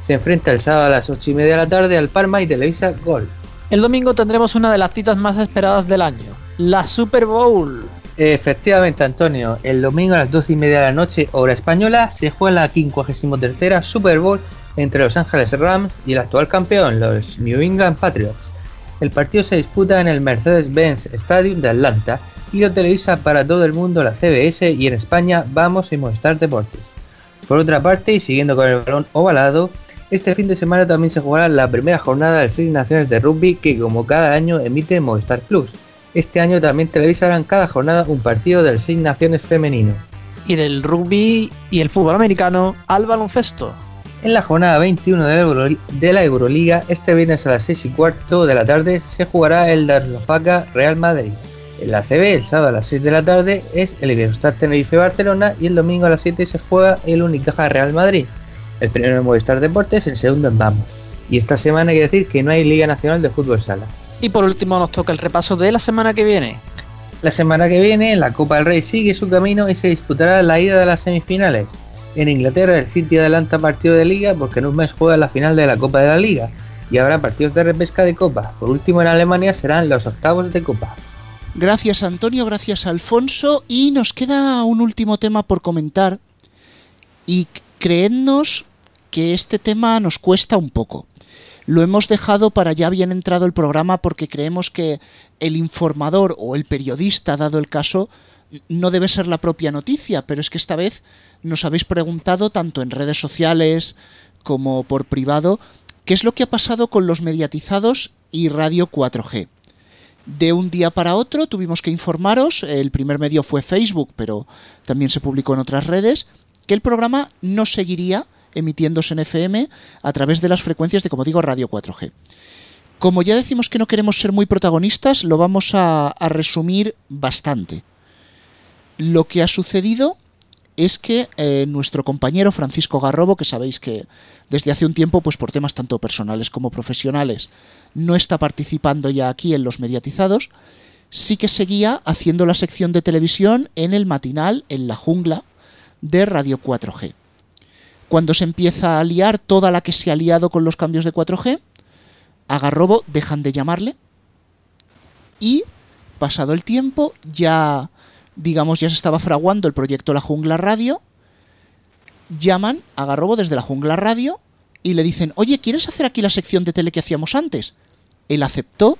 se enfrenta el sábado a las 8 y media de la tarde al Parma y Televisa Gol. El domingo tendremos una de las citas más esperadas del año, la Super Bowl. Efectivamente, Antonio, el domingo a las 12 y media de la noche, hora española, se juega la 53 Super Bowl entre Los Ángeles Rams y el actual campeón, los New England Patriots. El partido se disputa en el Mercedes-Benz Stadium de Atlanta y lo televisa para todo el mundo la CBS y en España Vamos y Movistar Deportes. Por otra parte, y siguiendo con el balón ovalado, este fin de semana también se jugará la primera jornada de seis naciones de rugby que como cada año emite Movistar Plus. Este año también televisarán cada jornada un partido del seis naciones femenino. Y del rugby y el fútbol americano al baloncesto. En la jornada 21 de la, Euroliga, este viernes a las 6 y cuarto de la tarde, se jugará el Darlofaca Real Madrid. En la CB, el sábado a las 6 de la tarde, es el Iberostar Tenerife Barcelona y el domingo a las 7 se juega el Unicaja Real Madrid. El primero en Movistar Deportes, el segundo en Vamos. Y esta semana hay que decir que no hay Liga Nacional de Fútbol Sala. Y por último nos toca el repaso de la semana que viene. La semana que viene la Copa del Rey sigue su camino y se disputará la ida de las semifinales. En Inglaterra el City adelanta partido de liga porque en un mes juega la final de la Copa de la Liga y habrá partidos de repesca de Copa. Por último en Alemania serán los octavos de Copa. Gracias Antonio, gracias Alfonso y nos queda un último tema por comentar y creednos que este tema nos cuesta un poco. Lo hemos dejado para ya bien entrado el programa porque creemos que el informador o el periodista, dado el caso, no debe ser la propia noticia, pero es que esta vez nos habéis preguntado tanto en redes sociales como por privado qué es lo que ha pasado con los mediatizados y Radio 4G. De un día para otro tuvimos que informaros, el primer medio fue Facebook, pero también se publicó en otras redes, que el programa no seguiría emitiéndose en FM a través de las frecuencias de, como digo, Radio 4G. Como ya decimos que no queremos ser muy protagonistas, lo vamos a, a resumir bastante. Lo que ha sucedido es que eh, nuestro compañero Francisco Garrobo, que sabéis que desde hace un tiempo, pues por temas tanto personales como profesionales, no está participando ya aquí en los mediatizados, sí que seguía haciendo la sección de televisión en el matinal, en la jungla de Radio 4G. Cuando se empieza a liar toda la que se ha liado con los cambios de 4G, a Garrobo dejan de llamarle y, pasado el tiempo, ya digamos, ya se estaba fraguando el proyecto La Jungla Radio, llaman a Garrobo desde La Jungla Radio y le dicen, oye, ¿quieres hacer aquí la sección de tele que hacíamos antes? Él aceptó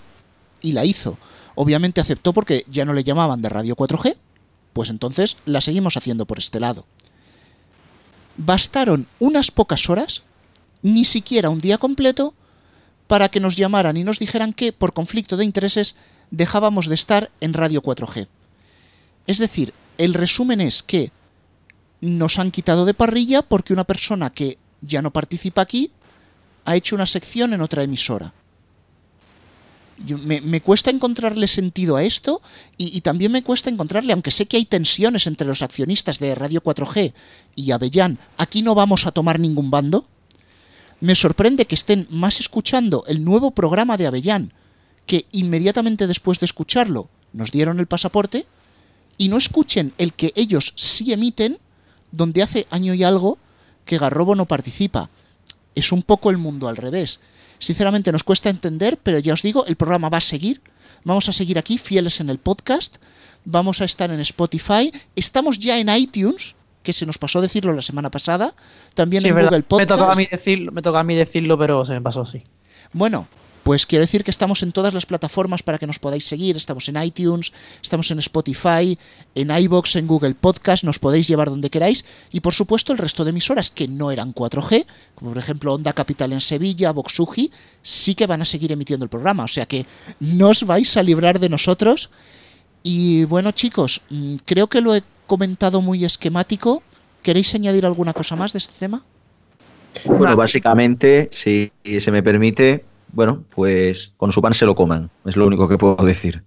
y la hizo. Obviamente aceptó porque ya no le llamaban de Radio 4G, pues entonces la seguimos haciendo por este lado. Bastaron unas pocas horas, ni siquiera un día completo, para que nos llamaran y nos dijeran que, por conflicto de intereses, dejábamos de estar en Radio 4G. Es decir, el resumen es que nos han quitado de parrilla porque una persona que ya no participa aquí ha hecho una sección en otra emisora. me, me, cuesta encontrarle sentido a esto y, y, también me cuesta encontrarle, aunque sé que hay tensiones entre los accionistas de Radio 4G y Avellán, aquí no vamos a tomar ningún bando. Me sorprende que estén más escuchando el nuevo programa de Avellán, que inmediatamente después de escucharlo nos dieron el pasaporte, y no escuchen el que ellos sí emiten, donde hace año y algo que Garrobo no participa. Es un poco el mundo al revés. Sinceramente nos cuesta entender, pero ya os digo, el programa va a seguir. Vamos a seguir aquí, fieles en el podcast. Vamos a estar en Spotify. Estamos ya en iTunes, que se nos pasó decirlo la semana pasada. También Sí, en verdad. Google Podcast. Me toca a mí decirlo, me toca a mí decirlo, pero se me pasó, sí. Bueno, pues quiero decir que estamos en todas las plataformas para que nos podáis seguir. Estamos en iTunes, estamos en Spotify, en iBox, en Google Podcast, nos podéis llevar donde queráis. Y por supuesto el resto de emisoras que no eran 4G, como por ejemplo Onda Capital en Sevilla, Voxuji, sí que van a seguir emitiendo el programa. O sea que no os vais a librar de nosotros. Y bueno chicos, mm, creo que lo he comentado muy esquemático. ¿Queréis añadir alguna cosa más de este tema? Bueno, básicamente, si se me permite, bueno, pues con su pan se lo coman. Es lo único que puedo decir.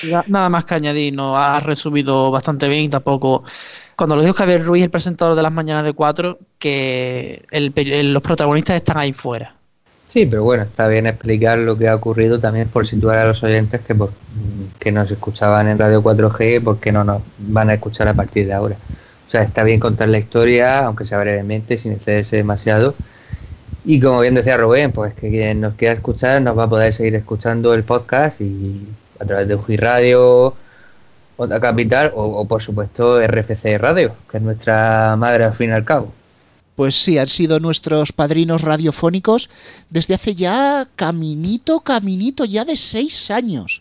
Ya, Nada más que añadir, no has resumido bastante bien y tampoco. Cuando lo dijo Javier Ruiz, el presentador de las mañanas de 4, que el peri- el- los protagonistas están ahí fuera. Sí, pero bueno, está bien explicar lo que ha ocurrido también por situar a los oyentes que, por- que nos escuchaban en Radio 4G porque no nos van a escuchar a partir de ahora. O sea, está bien contar la historia, aunque sea brevemente, sin excederse demasiado. Y como bien decía Rubén, pues que quien nos quiera escuchar nos va a poder seguir escuchando el podcast y a través de UGI Radio, Onda Capital o, por supuesto RFC Radio, que es nuestra madre al fin y al cabo. Pues sí, han sido nuestros padrinos radiofónicos desde hace ya caminito, caminito ya de seis años.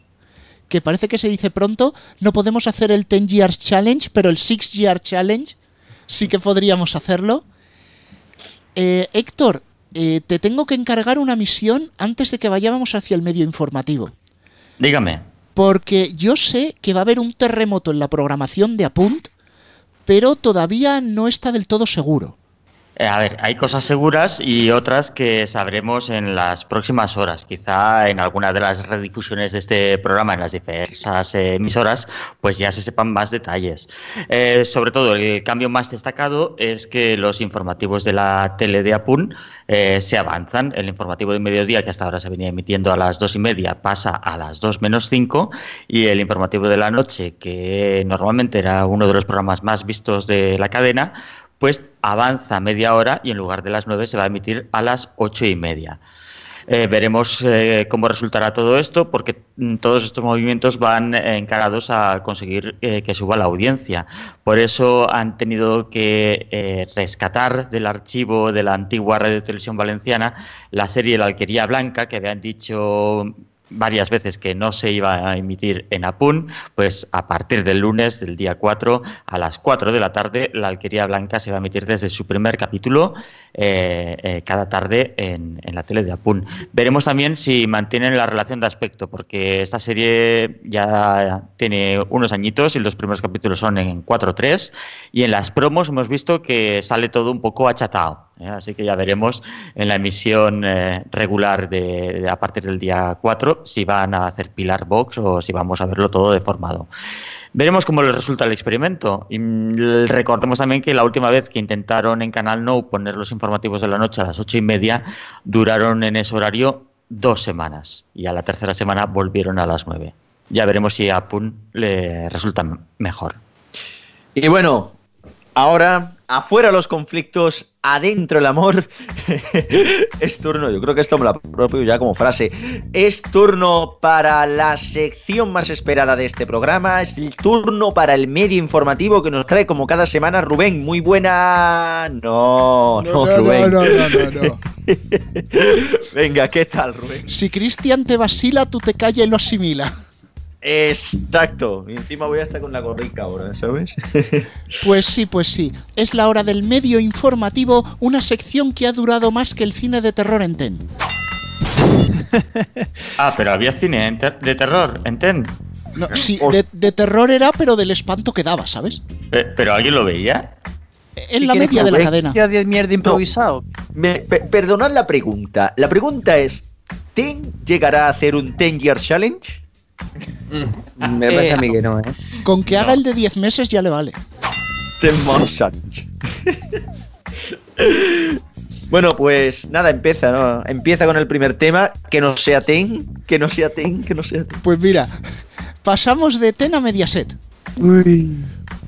Que parece que se dice pronto, no podemos hacer el 10 Years Challenge, pero el 6 Year Challenge sí que podríamos hacerlo. Eh, Héctor, eh, te tengo que encargar una misión antes de que vayamos hacia el medio informativo. Dígame. Porque yo sé que va a haber un terremoto en la programación de Apunt, pero todavía no está del todo seguro. Eh, a ver, hay cosas seguras y otras que sabremos en las próximas horas. Quizá en alguna de las redifusiones de este programa en las diversas emisoras, pues ya se sepan más detalles. Eh, sobre todo, el cambio más destacado es que los informativos de la tele de Apun eh, se avanzan. El informativo de mediodía, que hasta ahora se venía emitiendo a las dos y media, pasa a las dos menos cinco. Y el informativo de la noche, que normalmente era uno de los programas más vistos de la cadena, pues avanza media hora y en lugar de las 9 se va a emitir a las ocho y media. Eh, veremos eh, cómo resultará todo esto, porque mm, todos estos movimientos van encarados a conseguir eh, que suba la audiencia. Por eso han tenido que rescatar del archivo de la antigua Radio Televisión Valenciana la serie La Alquería Blanca, que habían dicho varias veces que no se iba a emitir en Apun, pues a partir del lunes, del día 4, a las 4 de la tarde, la Alquería Blanca se va a emitir desde su primer capítulo eh, eh, cada tarde en, la tele de Apun. Veremos también si mantienen la relación de aspecto, porque esta serie ya tiene unos añitos y los primeros capítulos son en 4-3 y en las promos hemos visto que sale todo un poco achatado. ¿Eh? Así que ya veremos en la emisión eh, regular de, a partir del día 4 si van a hacer Pilar Box o si vamos a verlo todo deformado. Veremos cómo les resulta el experimento. Y mm, recordemos también que la última vez que intentaron en Canal No poner los informativos de la noche a las ocho y media, duraron en ese horario dos semanas. Y a la tercera semana volvieron a las nueve. Ya veremos si a Pun le resulta mejor. Y bueno, ahora afuera los conflictos, adentro el amor. es turno, yo creo que esto me lo propio ya como frase. Es turno para la sección más esperada de este programa. Es el turno para el medio informativo que nos trae como cada semana Rubén. Muy buena. No, no, Rubén. No, no, no, no. Venga, ¿qué tal, Rubén? Si Cristian te vacila, tú te callas y lo asimila. Exacto. Y encima voy a estar con la gorrica ahora, ¿sabes? pues sí, pues sí. Es la hora del medio informativo, una sección que ha durado más que el cine de terror en TEN. ah, pero había cine de terror en TEN. sí, de, terror era, pero del espanto que daba, ¿sabes? ¿Pero alguien lo veía? En la media de la cadena. de mierda improvisado. perdonad la pregunta. La pregunta es: ¿TEN llegará a hacer un 10 Year Challenge? Me parece a mí que no, ¿eh? Con que haga el de 10 meses ya le vale. Bueno, pues nada, empieza, ¿no? Empieza con el primer tema, que no sea Ten, que no sea Ten, que no sea Ten. Pues mira, pasamos de Ten a Mediaset. Uy.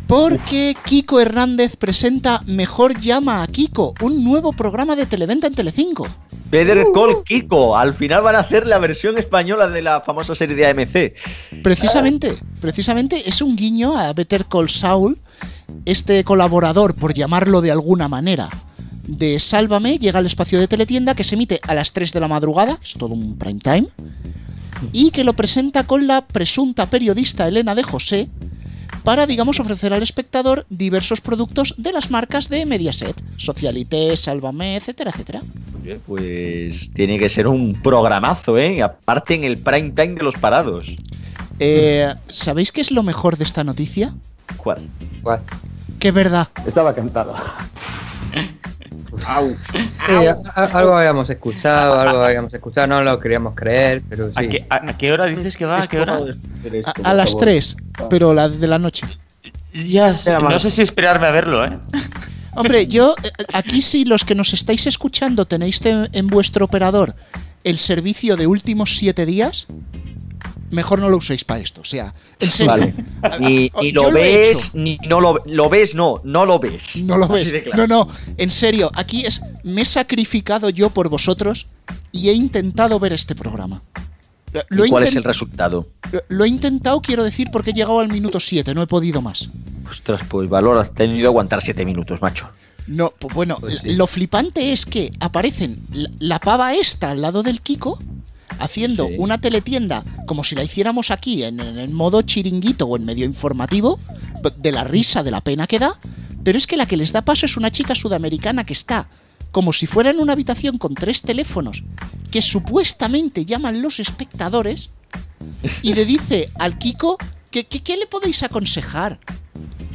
Porque Kiko Hernández presenta Mejor llama a Kiko, un nuevo programa de televenta en Telecinco. Better Call Kiko, al final van a hacer la versión española de la famosa serie de AMC. Precisamente, precisamente es un guiño a Better Call Saul, este colaborador, por llamarlo de alguna manera, de Sálvame, llega al espacio de teletienda que se emite a las 3 de la madrugada, es todo un prime time, y que lo presenta con la presunta periodista Elena de José, para, digamos, ofrecer al espectador diversos productos de las marcas de Mediaset, Socialité, Sálvame, etcétera, etcétera. Pues tiene que ser un programazo, ¿eh? Aparte en el prime time de los parados. Eh, ¿Sabéis qué es lo mejor de esta noticia? ¿Cuál? ¿Cuál? Que verdad. Estaba cantado. algo habíamos escuchado, algo habíamos escuchado, no lo queríamos creer, pero sí. ¿A qué, hora dices que va? ¿A qué hora? A, las 3, pero la de la noche. Ya no sé si esperarme a verlo, ¿eh? Hombre, yo, eh, aquí sí, los que nos estáis escuchando tenéis en vuestro operador el servicio de últimos 7 días, mejor no lo uséis para esto. O sea, en serio. Ni, lo ves, ni no lo, lo, ves, no, no lo ves. No lo ves. No, no, en serio, aquí es, me he sacrificado yo por vosotros y he intentado ver este programa. ¿Cuál es el resultado? Lo, he intentado, quiero decir, porque he llegado al minuto 7, no he podido más. Ostras, pues valor, has tenido que aguantar 7 minutos, macho. No, pues bueno, pues lo flipante es que aparecen la pava esta al lado del Kiko haciendo una teletienda como si la hiciéramos aquí en, el modo chiringuito o en medio informativo, de la risa, de la pena que da, pero es que la que les da paso es una chica sudamericana que está como si fuera en una habitación con tres teléfonos que supuestamente llaman los espectadores y le dice al Kiko que, ¿qué le podéis aconsejar.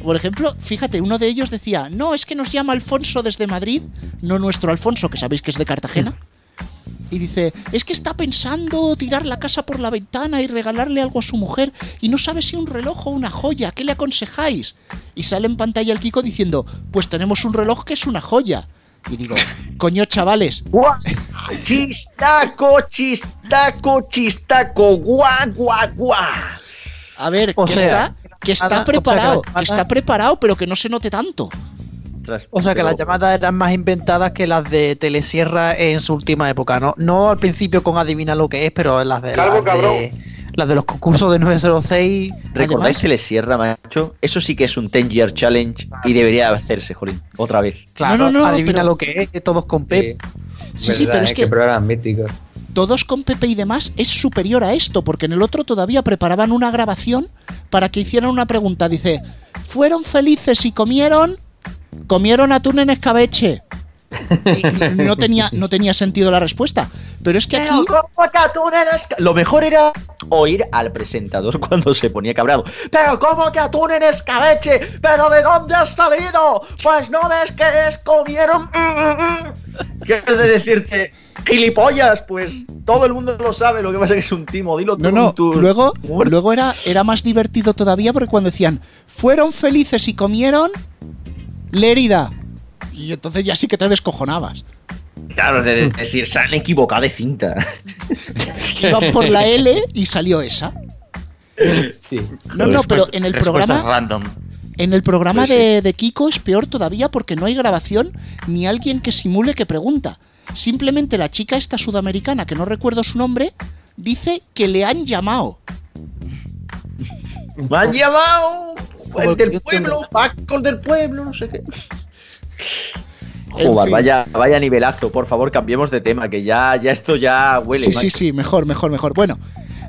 Por ejemplo, fíjate, uno de ellos decía, no, es que nos llama Alfonso desde Madrid, no nuestro Alfonso, que sabéis que es de Cartagena. Y dice, es que está pensando tirar la casa por la ventana y regalarle algo a su mujer y no sabe si un reloj o una joya, ¿qué le aconsejáis? Y sale en pantalla el Kiko diciendo, pues tenemos un reloj que es una joya. Y digo, coño chavales. Chistaco, chistaco, chistaco, guau, guau, guau. a ver, O que, sea, está, que está o sea, que la preparado, que está preparado, pero que no se note tanto. Ostras, O sea que pero- las llamadas eran más inventadas que las de Telesierra en su última época, ¿no? No al principio con adivina lo que es, pero las de, Calvo, las de, las de los concursos de 906. ¿Recordáis Sierra, macho? Eso sí que es un 10 year challenge y debería hacerse, Jolín. Otra vez. Claro, No, no, no, adivina pero- lo que es, que todos con Pep. Sí, sí, pero es ¿eh? que Qué programas míticos. todos con Pepe y demás es superior a esto, porque en el otro todavía preparaban una grabación para que hicieran una pregunta. Dice, ¿fueron felices y comieron? Comieron atún en escabeche. Y, no, tenía, no tenía sentido la respuesta. Pero es que aquí... Pero, ¿cómo que atún en esca- Lo mejor era oír al presentador cuando se ponía cabreado. Pero ¿cómo que atún en escabeche? ¿Pero de dónde has salido? Pues no ves que es comieron. Mm, mm, mm. ¿Qué es de decirte? Gilipollas, pues todo el mundo lo sabe, lo que pasa es que es un timo, dilo tú No, no, tu- luego, luego era, era más divertido todavía porque cuando decían, fueron felices y comieron Lérida. Y entonces ya sí que te descojonabas. Claro, de de decir, se han equivocado de cinta. Iban por la L y salió esa. Sí. No, no, pero en el programa, random. en el programa Pues sí. de, de Kiko es peor todavía porque no hay grabación ni alguien que simule que pregunta. Simplemente la chica esta sudamericana, que no recuerdo su nombre, dice que le han llamado. Me han llamado el del pueblo, Paco el del pueblo, no sé qué. Joder, vaya, vaya nivelazo, por favor, cambiemos de tema, que ya, ya esto ya huele. Sí, sí, macho. sí, mejor, mejor, mejor. Bueno,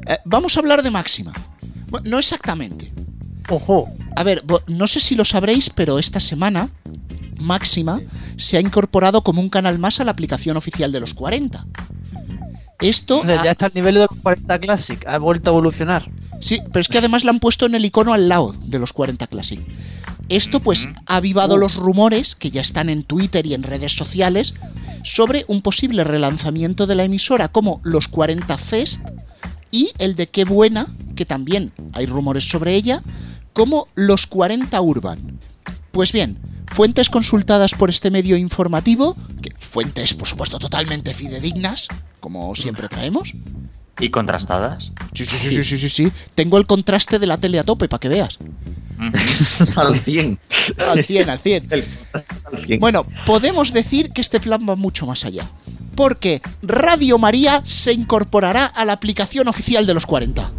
eh, vamos a hablar de Máxima. Bueno, no exactamente. Ojo. A ver, no sé si lo sabréis, pero esta semana Máxima se ha incorporado como un canal más a la aplicación oficial de los 40. Esto... O sea, ya está al nivel de los 40 Classic. Ha vuelto a evolucionar. Sí, pero es que además la han puesto en el icono al lado de los 40 Classic. Esto pues ha avivado los rumores que ya están en Twitter y en redes sociales sobre un posible relanzamiento de la emisora como los 40 Fest y el de Qué Buena, que también hay rumores sobre ella, como los 40 Urban. Pues bien, fuentes consultadas por este medio informativo, que fuentes por supuesto totalmente fidedignas, como siempre traemos, ¿Y contrastadas? Sí, sí, sí, sí, sí, sí, sí. Tengo el contraste de la tele a tope para que veas. Al 100. Al 100, al 100. El- al 100. Bueno, podemos decir que este plan va mucho más allá. Porque Radio María se incorporará a la aplicación oficial de los 40.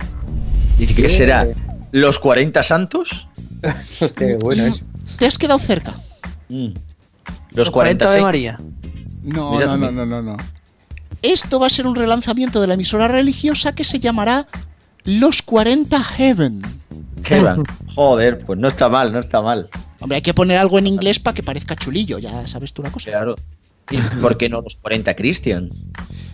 ¿Y qué será? ¿Los 40 santos? Hostia, qué bueno es. Te has quedado cerca. Mm. Los 40 de se- María. No, no, no, no, no, no. Esto va a ser un relanzamiento de la emisora religiosa que se llamará Los 40 Heaven. Joder, pues no está mal, no está mal. Hombre, hay que poner algo en inglés para que parezca chulillo, ya sabes tú la cosa. Claro. ¿Y por qué no los 40 Christian?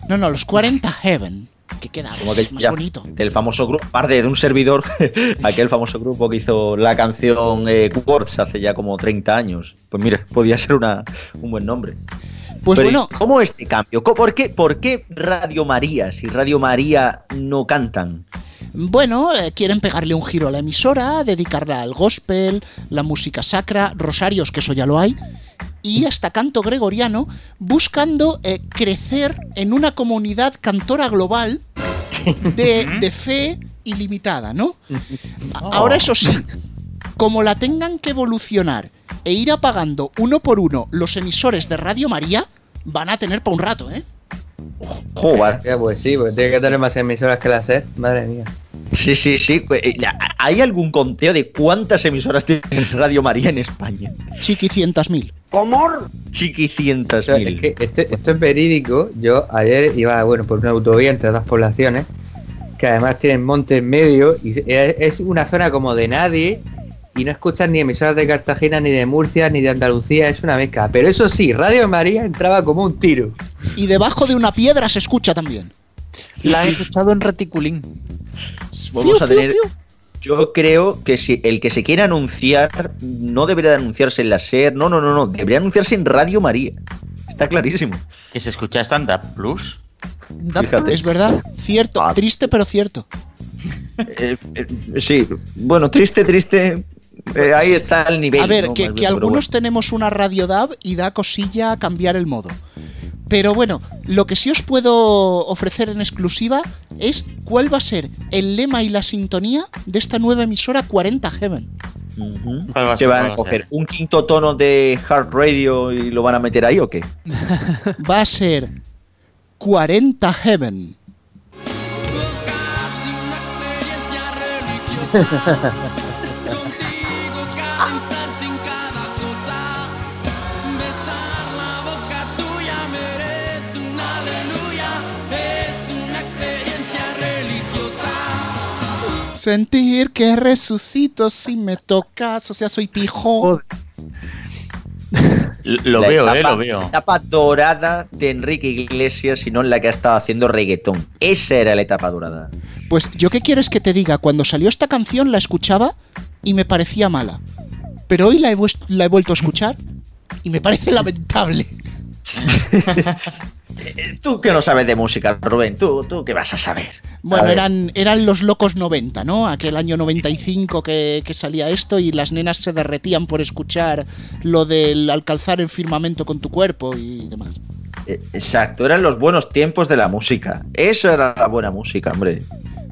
No, no, los 40 Heaven. Que queda Como que más ya- bonito. Del famoso grupo, aparte de un servidor, aquel famoso grupo que hizo la canción eh, Quartz hace ya como 30 años. Pues mira, podía ser una, un buen nombre. Pues Pero, bueno, ¿Cómo este cambio? ¿Cómo- ¿Por qué, ¿Por qué Radio María? Si Radio María no cantan. Bueno, eh, quieren pegarle un giro a la emisora, dedicarla al gospel, la música sacra, rosarios, que eso ya lo hay, y hasta canto gregoriano, buscando eh, crecer en una comunidad cantora global de, de fe ilimitada, ¿no? Ahora eso sí, como la tengan que evolucionar e ir apagando uno por uno los emisores de Radio María, van a tener para un rato, ¿eh? Joder. Ya, pues sí, porque tiene que tener más emisoras que la SER. Madre mía. Sí, sí, sí. Eh, ¿Hay algún conteo de cuántas emisoras tiene Radio María en España? Chiquicientas mil. Chiquicientas O sea, mil. es que esto, esto es verídico. Yo ayer iba, bueno, por una autovía entre las poblaciones, que además tienen monte en medio, y es una zona como de nadie, y no escuchas ni emisoras de Cartagena, ni de Murcia, ni de Andalucía, es una mezcla. Pero eso sí, Radio María entraba como un tiro. Y debajo de una piedra se escucha también. La he escuchado en Reticulín. Vamos Fiu, a tener fiu. Yo creo que si el que se quiere anunciar no debería de anunciarse en la SER, no, no, no, no, debería anunciarse en Radio María. Está clarísimo. ¿Que se escucha Stand Up Plus? Fíjate. Es verdad, cierto, Ah. triste pero cierto. Eh, eh, sí, bueno, triste, triste. Eh, ahí está el nivel. A ver, ¿no? que, algunos tenemos una radio DAB y da cosilla cambiar el modo. Pero bueno, lo que sí os puedo ofrecer en exclusiva es cuál va a ser el lema y la sintonía de esta nueva emisora 40 Heaven. bueno. Ujú. ¿Cuál va a ¿Que ser? van ¿Cuál a a coger un quinto tono de hard radio y lo van a meter ahí o qué? Va a ser 40 Heaven. Sentir que resucito si me tocas, o sea, soy pijo. Lo La veo, etapa- eh, lo veo. La etapa dorada de Enrique Iglesias y no en la que ha estado haciendo reggaetón. Esa era la etapa dorada. Pues yo qué quieres que te diga, cuando salió esta canción la escuchaba y me parecía mala. Pero hoy la he, la he vuelto a escuchar y me parece lamentable. Eh, Tú que no sabes de música, Rubén, tú, tú qué vas a saber. Bueno, A eran, eran los locos 90, ¿no? Aquel año 95 que, que salía esto y las nenas se derretían por escuchar lo del alcanzar el firmamento con tu cuerpo y demás. Eh, Exacto, eran los buenos tiempos de la música. Eso era la buena música, hombre.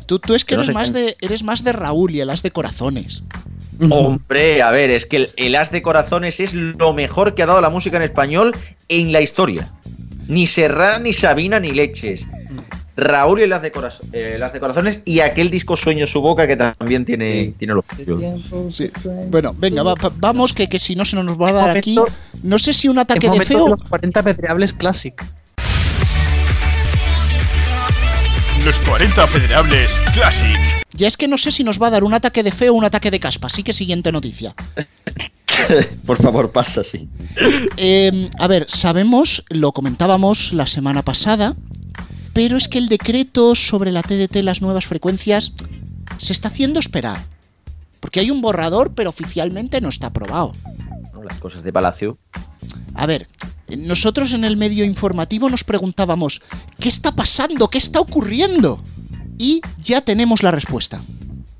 Tú, tú es que Que no eres más, de, eres más de Raúl y el as de corazones. Hombre, a ver, es que el, el As de Corazones es lo mejor que ha dado la música en español en la historia. Ni Serrat, ni Sabina, ni Leches. Raúl y el As de, eh, de Corazones y aquel disco Sueño su boca que también tiene, Sí. tiene lo suyo. Sí. Bueno, venga, va- va- vamos, que, que si no se nos va a dar aquí. No sé si un ataque de feo. los 40 apedreables Classic. Los 40 Federables Classic. Ya es que no sé si nos va a dar un ataque de feo o un ataque de caspa. Así que siguiente noticia. Por favor, pasa, sí. Eh, a ver, sabemos, lo comentábamos la semana pasada, pero es que el decreto sobre la TDT, las nuevas frecuencias, se está haciendo esperar. Porque hay un borrador, pero oficialmente no está aprobado. Las cosas de Palacio. A ver, nosotros en el medio informativo nos preguntábamos, ¿qué está pasando? ¿Qué está ocurriendo? Y ya tenemos la respuesta.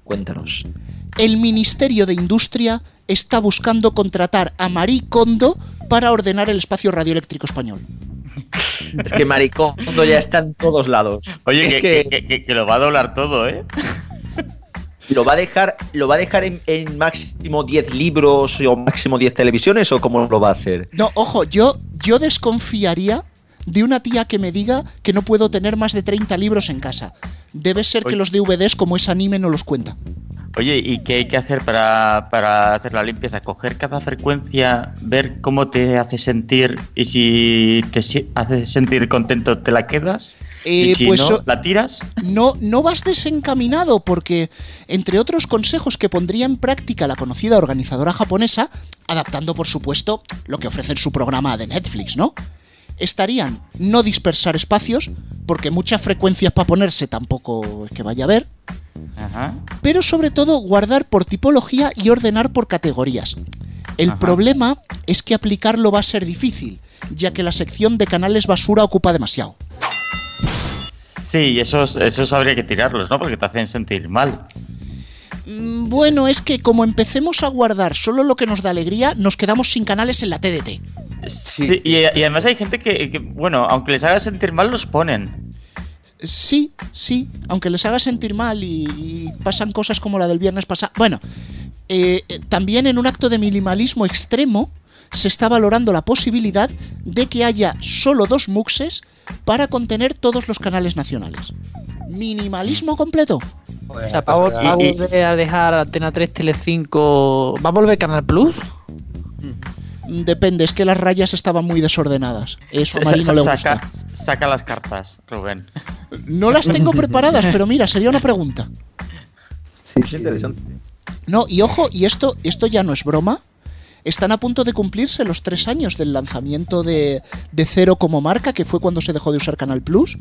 Cuéntanos. El Ministerio de Industria está buscando contratar a Marie Kondo para ordenar el espacio radioeléctrico español. Es que Maricondo ya está en todos lados. Oye, Es que, que- que- que- que lo va a doblar todo, ¿eh? ¿Lo va a dejar, lo va a dejar en, en máximo 10 libros o máximo 10 televisiones o cómo lo va a hacer? No, ojo, yo, yo desconfiaría de una tía que me diga que no puedo tener más de 30 libros en casa. Debe ser que los DVDs, como es anime, no los cuenta. Oye, ¿y qué hay que hacer para, para hacer la limpieza? Coger cada frecuencia, ver cómo te hace sentir y si te hace sentir contento te la quedas Eh, y si pues no, la tiras. no, no vas desencaminado porque, entre otros consejos que pondría en práctica la conocida organizadora japonesa, adaptando por supuesto lo que ofrece en su programa de Netflix, ¿no? Estarían no dispersar espacios, porque muchas frecuencias para ponerse tampoco es que vaya a haber, Ajá. pero sobre todo guardar por tipología y ordenar por categorías. El Ajá. problema es que aplicarlo va a ser difícil, ya que la sección de canales basura ocupa demasiado. Sí, esos, esos habría que tirarlos, ¿no? Porque te hacen sentir mal. Mm, Bueno, es que como empecemos a guardar solo lo que nos da alegría, nos quedamos sin canales en la TDT. Sí, y, y además hay gente que, que, bueno, aunque les haga sentir mal, los ponen. Sí, sí, aunque les haga sentir mal y, y pasan cosas como la del viernes pasado. Bueno, eh, eh, también en un acto de minimalismo extremo se está valorando la posibilidad de que haya solo dos muxes para contener todos los canales nacionales. ¿Minimalismo completo? O sea, va, a vol- Y- va a y- volver a dejar Antena 3, Telecinco. ¿Va a volver Canal Plus? Mm, Depende, es que las rayas estaban muy desordenadas. Eso a no le saca, gusta. saca las cartas, Rubén. No las tengo preparadas, pero mira, sería una pregunta. Sí, Es interesante. No, y ojo, y esto, esto ya no es broma. Están a punto de cumplirse los tres años del lanzamiento de, de Cero como marca, que fue cuando se dejó de usar Canal Plus.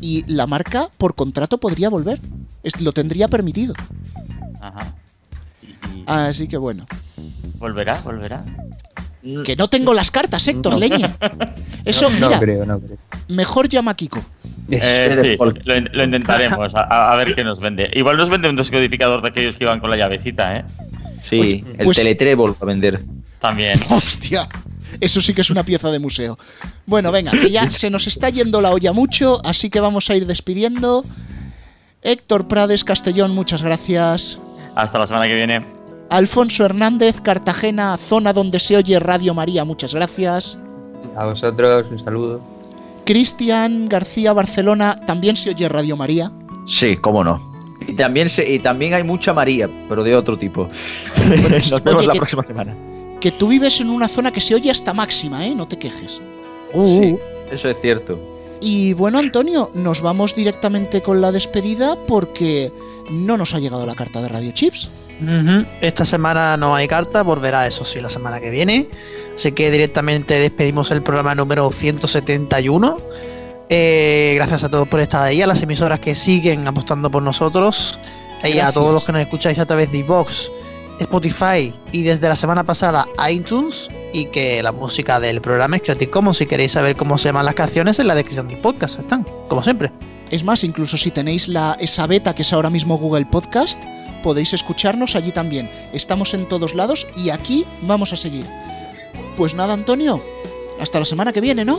Y la marca, por contrato, podría volver. Es- lo tendría permitido. Ajá. Así que bueno. ¿Volverá? ¿Volverá? Que no tengo las cartas, Héctor, leña. Eso, No mira, creo, no creo. mejor llama a Kiko. Eh, de sí, lo, in- lo intentaremos, a, a- a ver qué nos vende. Igual nos vende un descodificador de aquellos que iban con la llavecita, ¿eh? Sí, el Pues- teletrébol a vender. También. Hostia, eso sí que es una pieza de museo. Bueno, venga, que ya se nos está yendo la olla mucho, así que vamos a ir despidiendo. Héctor Prades Castellón, muchas gracias. Hasta la semana que viene. Alfonso Hernández, Cartagena, zona donde se oye Radio María, muchas gracias. A vosotros un saludo. Cristian García, Barcelona, también se oye Radio María. Sí, cómo no. Y también, se, y también hay mucha María, pero de otro tipo. Nos vemos oye, la que- próxima semana. Que tú vives en una zona que se oye hasta máxima, ¿eh? No te quejes. Sí, eso es cierto. Y bueno, Antonio, nos vamos directamente con la despedida porque no nos ha llegado la carta de Radio Chips. Esta semana no hay carta, volverá eso sí la semana que viene. Así que directamente despedimos el programa número 171. Eh, gracias a todos por estar ahí, a las emisoras que siguen apostando por nosotros, y a todos los que nos escucháis a través de iVoox, Spotify y desde la semana pasada iTunes. Y que la música del programa es Creative Commons. Si queréis saber cómo se llaman las canciones, en la descripción del podcast están, como siempre. Es más, incluso si tenéis la, esa beta que es ahora mismo Google Podcast, podéis escucharnos allí también. Estamos en todos lados y aquí vamos a seguir. Pues nada, Antonio, hasta la semana que viene, ¿no?